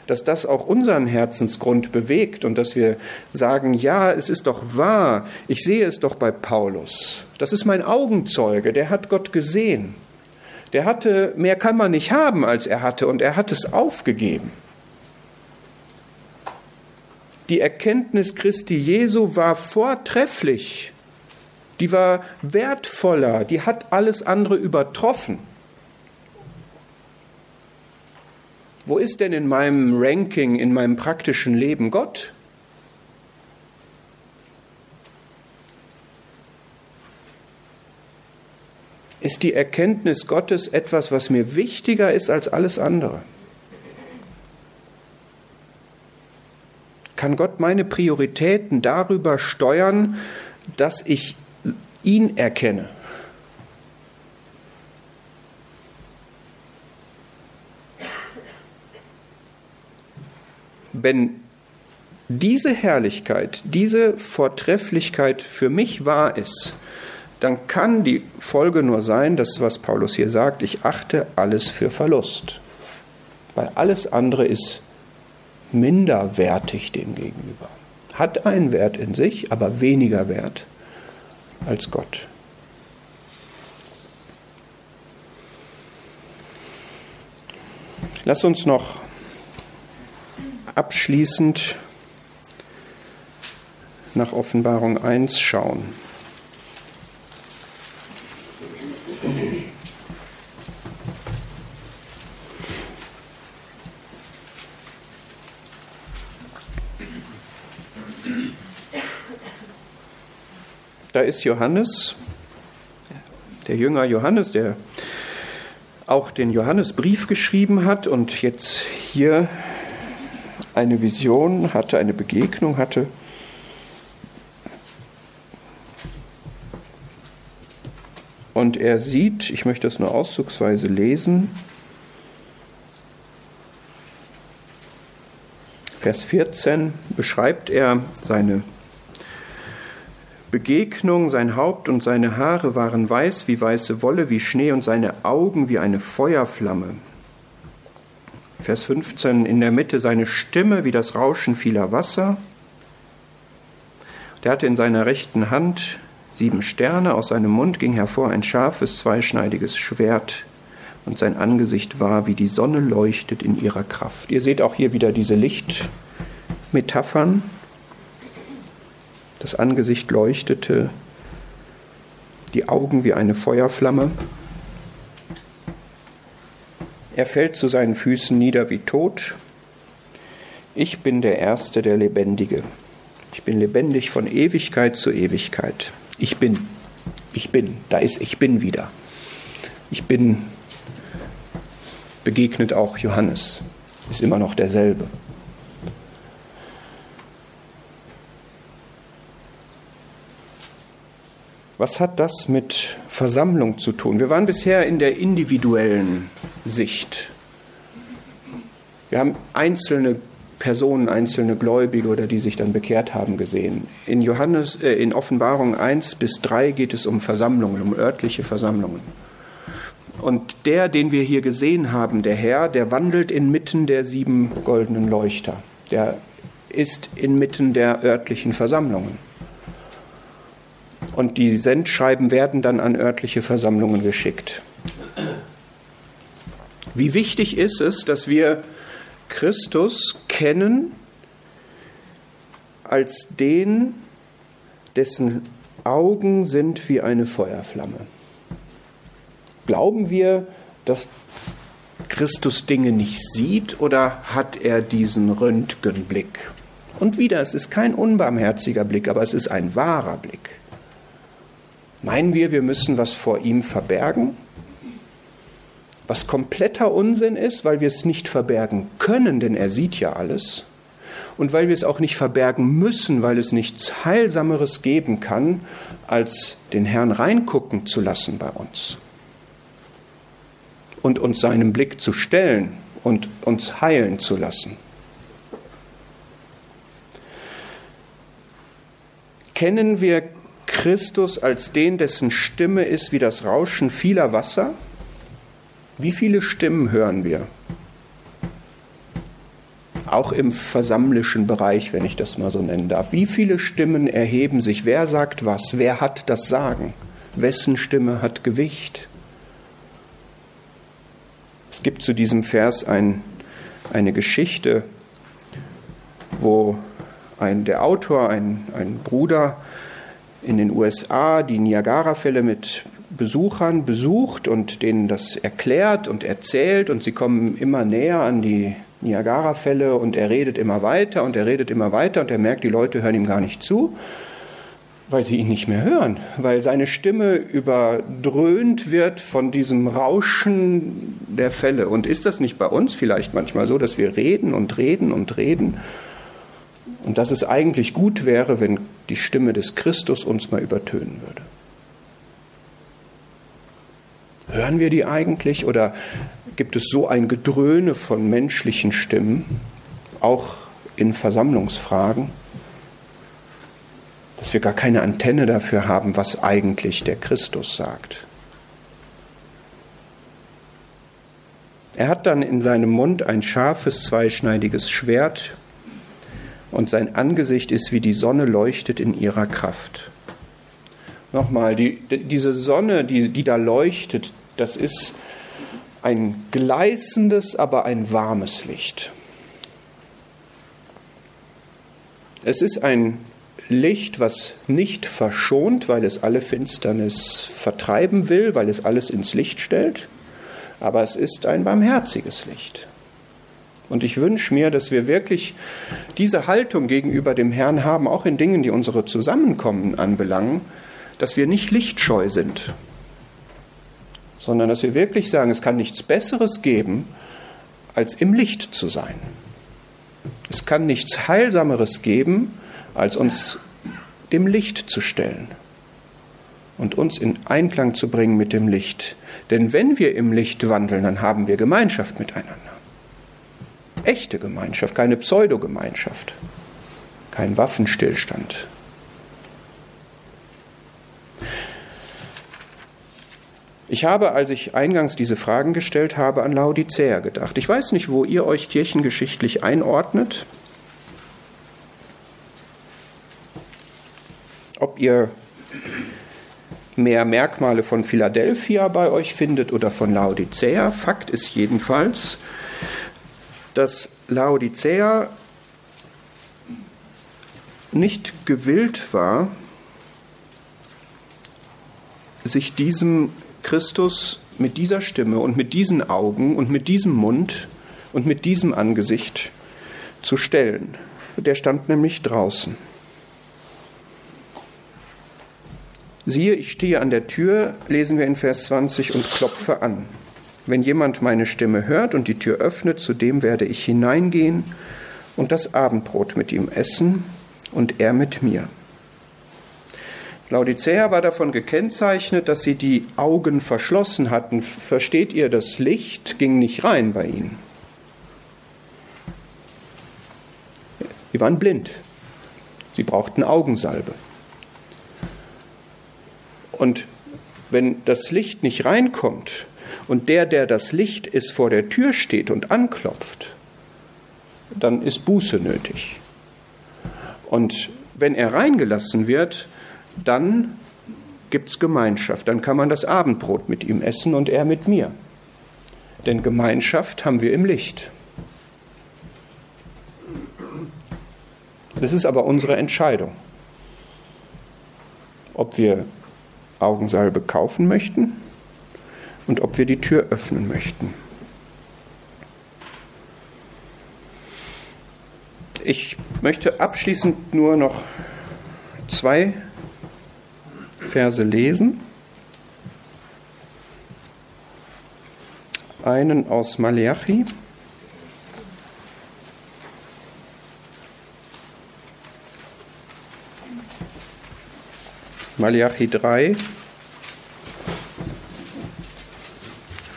dass das auch unseren Herzensgrund bewegt und dass wir sagen, ja, es ist doch wahr, ich sehe es doch bei Paulus. Das ist mein Augenzeuge, der hat Gott gesehen. Der hatte, mehr kann man nicht haben, als er hatte, und er hat es aufgegeben. Die Erkenntnis Christi Jesu war vortrefflich. die war wertvoller, die hat alles andere übertroffen. Wo ist denn in meinem Ranking, in meinem praktischen Leben Gott? Ist die Erkenntnis Gottes etwas, was mir wichtiger ist als alles andere? Kann Gott meine Prioritäten darüber steuern, dass ich ihn erkenne? Wenn diese Herrlichkeit, diese Vortrefflichkeit für mich wahr ist, dann kann die Folge nur sein, das, was Paulus hier sagt, ich achte alles für Verlust. Weil alles andere ist minderwertig dem gegenüber. Hat einen Wert in sich, aber weniger Wert als Gott. Lass uns noch abschließend nach Offenbarung 1 schauen. Da ist Johannes, der Jünger Johannes, der auch den Johannesbrief geschrieben hat und jetzt hier eine Vision hatte, eine Begegnung hatte. Und er sieht, ich möchte das nur auszugsweise lesen, Vers 14 beschreibt er seine Begegnung, sein Haupt und seine Haare waren weiß wie weiße Wolle, wie Schnee und seine Augen wie eine Feuerflamme. Vers 15, in der Mitte seine Stimme wie das Rauschen vieler Wasser. Der hatte in seiner rechten Hand sieben Sterne, aus seinem Mund ging hervor ein scharfes, zweischneidiges Schwert, und sein Angesicht war wie die Sonne leuchtet in ihrer Kraft. Ihr seht auch hier wieder diese Lichtmetaphern. Das Angesicht leuchtete, die Augen wie eine Feuerflamme. Er fällt zu seinen Füßen nieder wie tot. Ich bin der Erste, der Lebendige. Ich bin lebendig von Ewigkeit zu Ewigkeit. Ich bin, ich bin, da ist ich bin wieder. Ich bin begegnet auch Johannes, ist immer noch derselbe. Was hat das mit Versammlung zu tun? Wir waren bisher in der individuellen Sicht. Wir haben einzelne Personen, einzelne Gläubige oder die sich dann bekehrt haben gesehen. In, Johannes, äh, in Offenbarung 1 bis 3 geht es um Versammlungen, um örtliche Versammlungen. Und der, den wir hier gesehen haben, der Herr, der wandelt inmitten der sieben goldenen Leuchter. Der ist inmitten der örtlichen Versammlungen. Und die Sendschreiben werden dann an örtliche Versammlungen geschickt. Wie wichtig ist es, dass wir Christus kennen als den, dessen Augen sind wie eine Feuerflamme. Glauben wir, dass Christus Dinge nicht sieht oder hat er diesen Röntgenblick? Und wieder, es ist kein unbarmherziger Blick, aber es ist ein wahrer Blick. Meinen wir, wir müssen was vor ihm verbergen? Was kompletter Unsinn ist, weil wir es nicht verbergen können, denn er sieht ja alles. Und weil wir es auch nicht verbergen müssen, weil es nichts Heilsameres geben kann, als den Herrn reingucken zu lassen bei uns. Und uns seinem Blick zu stellen und uns heilen zu lassen. Kennen wir Christus als den, dessen Stimme ist wie das Rauschen vieler Wasser? Wie viele Stimmen hören wir? Auch im versammlischen Bereich, wenn ich das mal so nennen darf. Wie viele Stimmen erheben sich? Wer sagt was? Wer hat das Sagen? Wessen Stimme hat Gewicht? Es gibt zu diesem Vers ein, eine Geschichte, wo ein, der Autor, ein, ein Bruder, in den USA die Niagara-Fälle mit Besuchern besucht und denen das erklärt und erzählt und sie kommen immer näher an die Niagara-Fälle und er redet immer weiter und er redet immer weiter und er merkt, die Leute hören ihm gar nicht zu, weil sie ihn nicht mehr hören, weil seine Stimme überdröhnt wird von diesem Rauschen der Fälle. Und ist das nicht bei uns vielleicht manchmal so, dass wir reden und reden und reden und dass es eigentlich gut wäre, wenn die Stimme des Christus uns mal übertönen würde? Hören wir die eigentlich oder gibt es so ein Gedröhne von menschlichen Stimmen, auch in Versammlungsfragen, dass wir gar keine Antenne dafür haben, was eigentlich der Christus sagt? Er hat dann in seinem Mund ein scharfes, zweischneidiges Schwert und sein Angesicht ist wie die Sonne leuchtet in ihrer Kraft. Nochmal, die, diese Sonne, die, die da leuchtet, das ist ein gleißendes, aber ein warmes Licht. Es ist ein Licht, was nicht verschont, weil es alle Finsternis vertreiben will, weil es alles ins Licht stellt, aber es ist ein barmherziges Licht. Und ich wünsche mir, dass wir wirklich diese Haltung gegenüber dem Herrn haben, auch in Dingen, die unsere Zusammenkommen anbelangen, dass wir nicht lichtscheu sind, sondern dass wir wirklich sagen, es kann nichts Besseres geben, als im Licht zu sein. Es kann nichts Heilsameres geben, als uns dem Licht zu stellen und uns in Einklang zu bringen mit dem Licht. Denn wenn wir im Licht wandeln, dann haben wir Gemeinschaft miteinander. Echte Gemeinschaft, keine Pseudogemeinschaft, kein Waffenstillstand. Ich habe, als ich eingangs diese Fragen gestellt habe, an Laodicea gedacht. Ich weiß nicht, wo ihr euch kirchengeschichtlich einordnet. Ob ihr mehr Merkmale von Philadelphia bei euch findet oder von Laodicea. Fakt ist jedenfalls, dass Laodicea nicht gewillt war, sich diesem Christus mit dieser Stimme und mit diesen Augen und mit diesem Mund und mit diesem Angesicht zu stellen. Der stand nämlich draußen. Siehe, ich stehe an der Tür, lesen wir in Vers 20, und klopfe an. Wenn jemand meine Stimme hört und die Tür öffnet, zu dem werde ich hineingehen und das Abendbrot mit ihm essen und er mit mir. Laodicea war davon gekennzeichnet, dass sie die Augen verschlossen hatten. Versteht ihr, das Licht ging nicht rein bei ihnen. Sie waren blind. Sie brauchten Augensalbe. Und wenn das Licht nicht reinkommt und der, der das Licht ist, vor der Tür steht und anklopft, dann ist Buße nötig. Und wenn er reingelassen wird, dann gibt es Gemeinschaft. Dann kann man das Abendbrot mit ihm essen und er mit mir. Denn Gemeinschaft haben wir im Licht. Das ist aber unsere Entscheidung, ob wir Augensalbe kaufen möchten und ob wir die Tür öffnen möchten. Ich möchte abschließend nur noch zwei Verse lesen. Einen aus Maleachi. Malachi 3,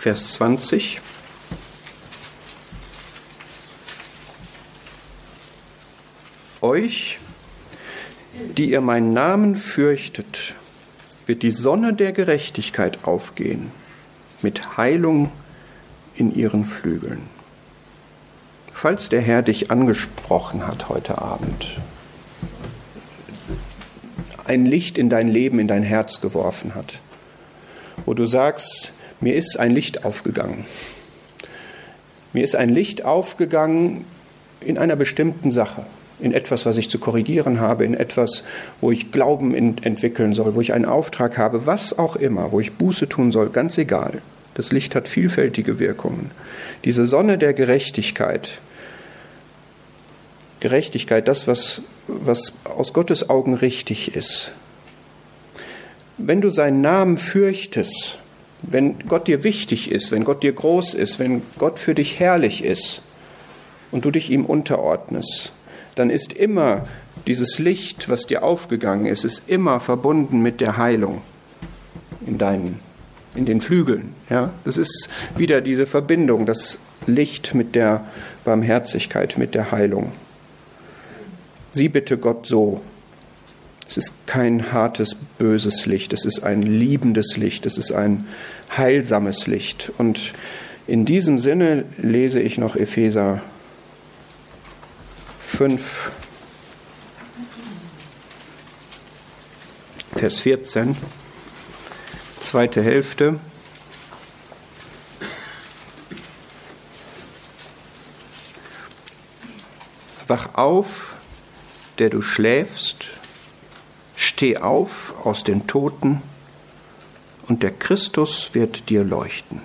Vers 20. Euch, die ihr meinen Namen fürchtet, wird die Sonne der Gerechtigkeit aufgehen, mit Heilung in ihren Flügeln. Falls der Herr dich angesprochen hat heute Abend, ein Licht in dein Leben, in dein Herz geworfen hat, wo du sagst, mir ist ein Licht aufgegangen. Mir ist ein Licht aufgegangen in einer bestimmten Sache. in etwas, was ich zu korrigieren habe, in etwas, wo ich Glauben entwickeln soll, wo ich einen Auftrag habe, was auch immer, wo ich Buße tun soll, ganz egal. Das Licht hat vielfältige Wirkungen. Diese Sonne der Gerechtigkeit, Gerechtigkeit, das, was, was aus Gottes Augen richtig ist. Wenn du seinen Namen fürchtest, wenn Gott dir wichtig ist, wenn Gott dir groß ist, wenn Gott für dich herrlich ist und du dich ihm unterordnest, dann ist immer dieses Licht, was dir aufgegangen ist, ist immer verbunden mit der Heilung in deinen, in den Flügeln. Ja, das ist wieder diese Verbindung, das Licht mit der Barmherzigkeit, mit der Heilung. Sieh bitte Gott so. Es ist kein hartes, böses Licht, es ist ein liebendes Licht, es ist ein heilsames Licht. Und in diesem Sinne lese ich noch Epheser 5, Vers 14, zweite Hälfte. Wach auf, der du schläfst, steh auf aus den Toten, und der Christus wird dir leuchten.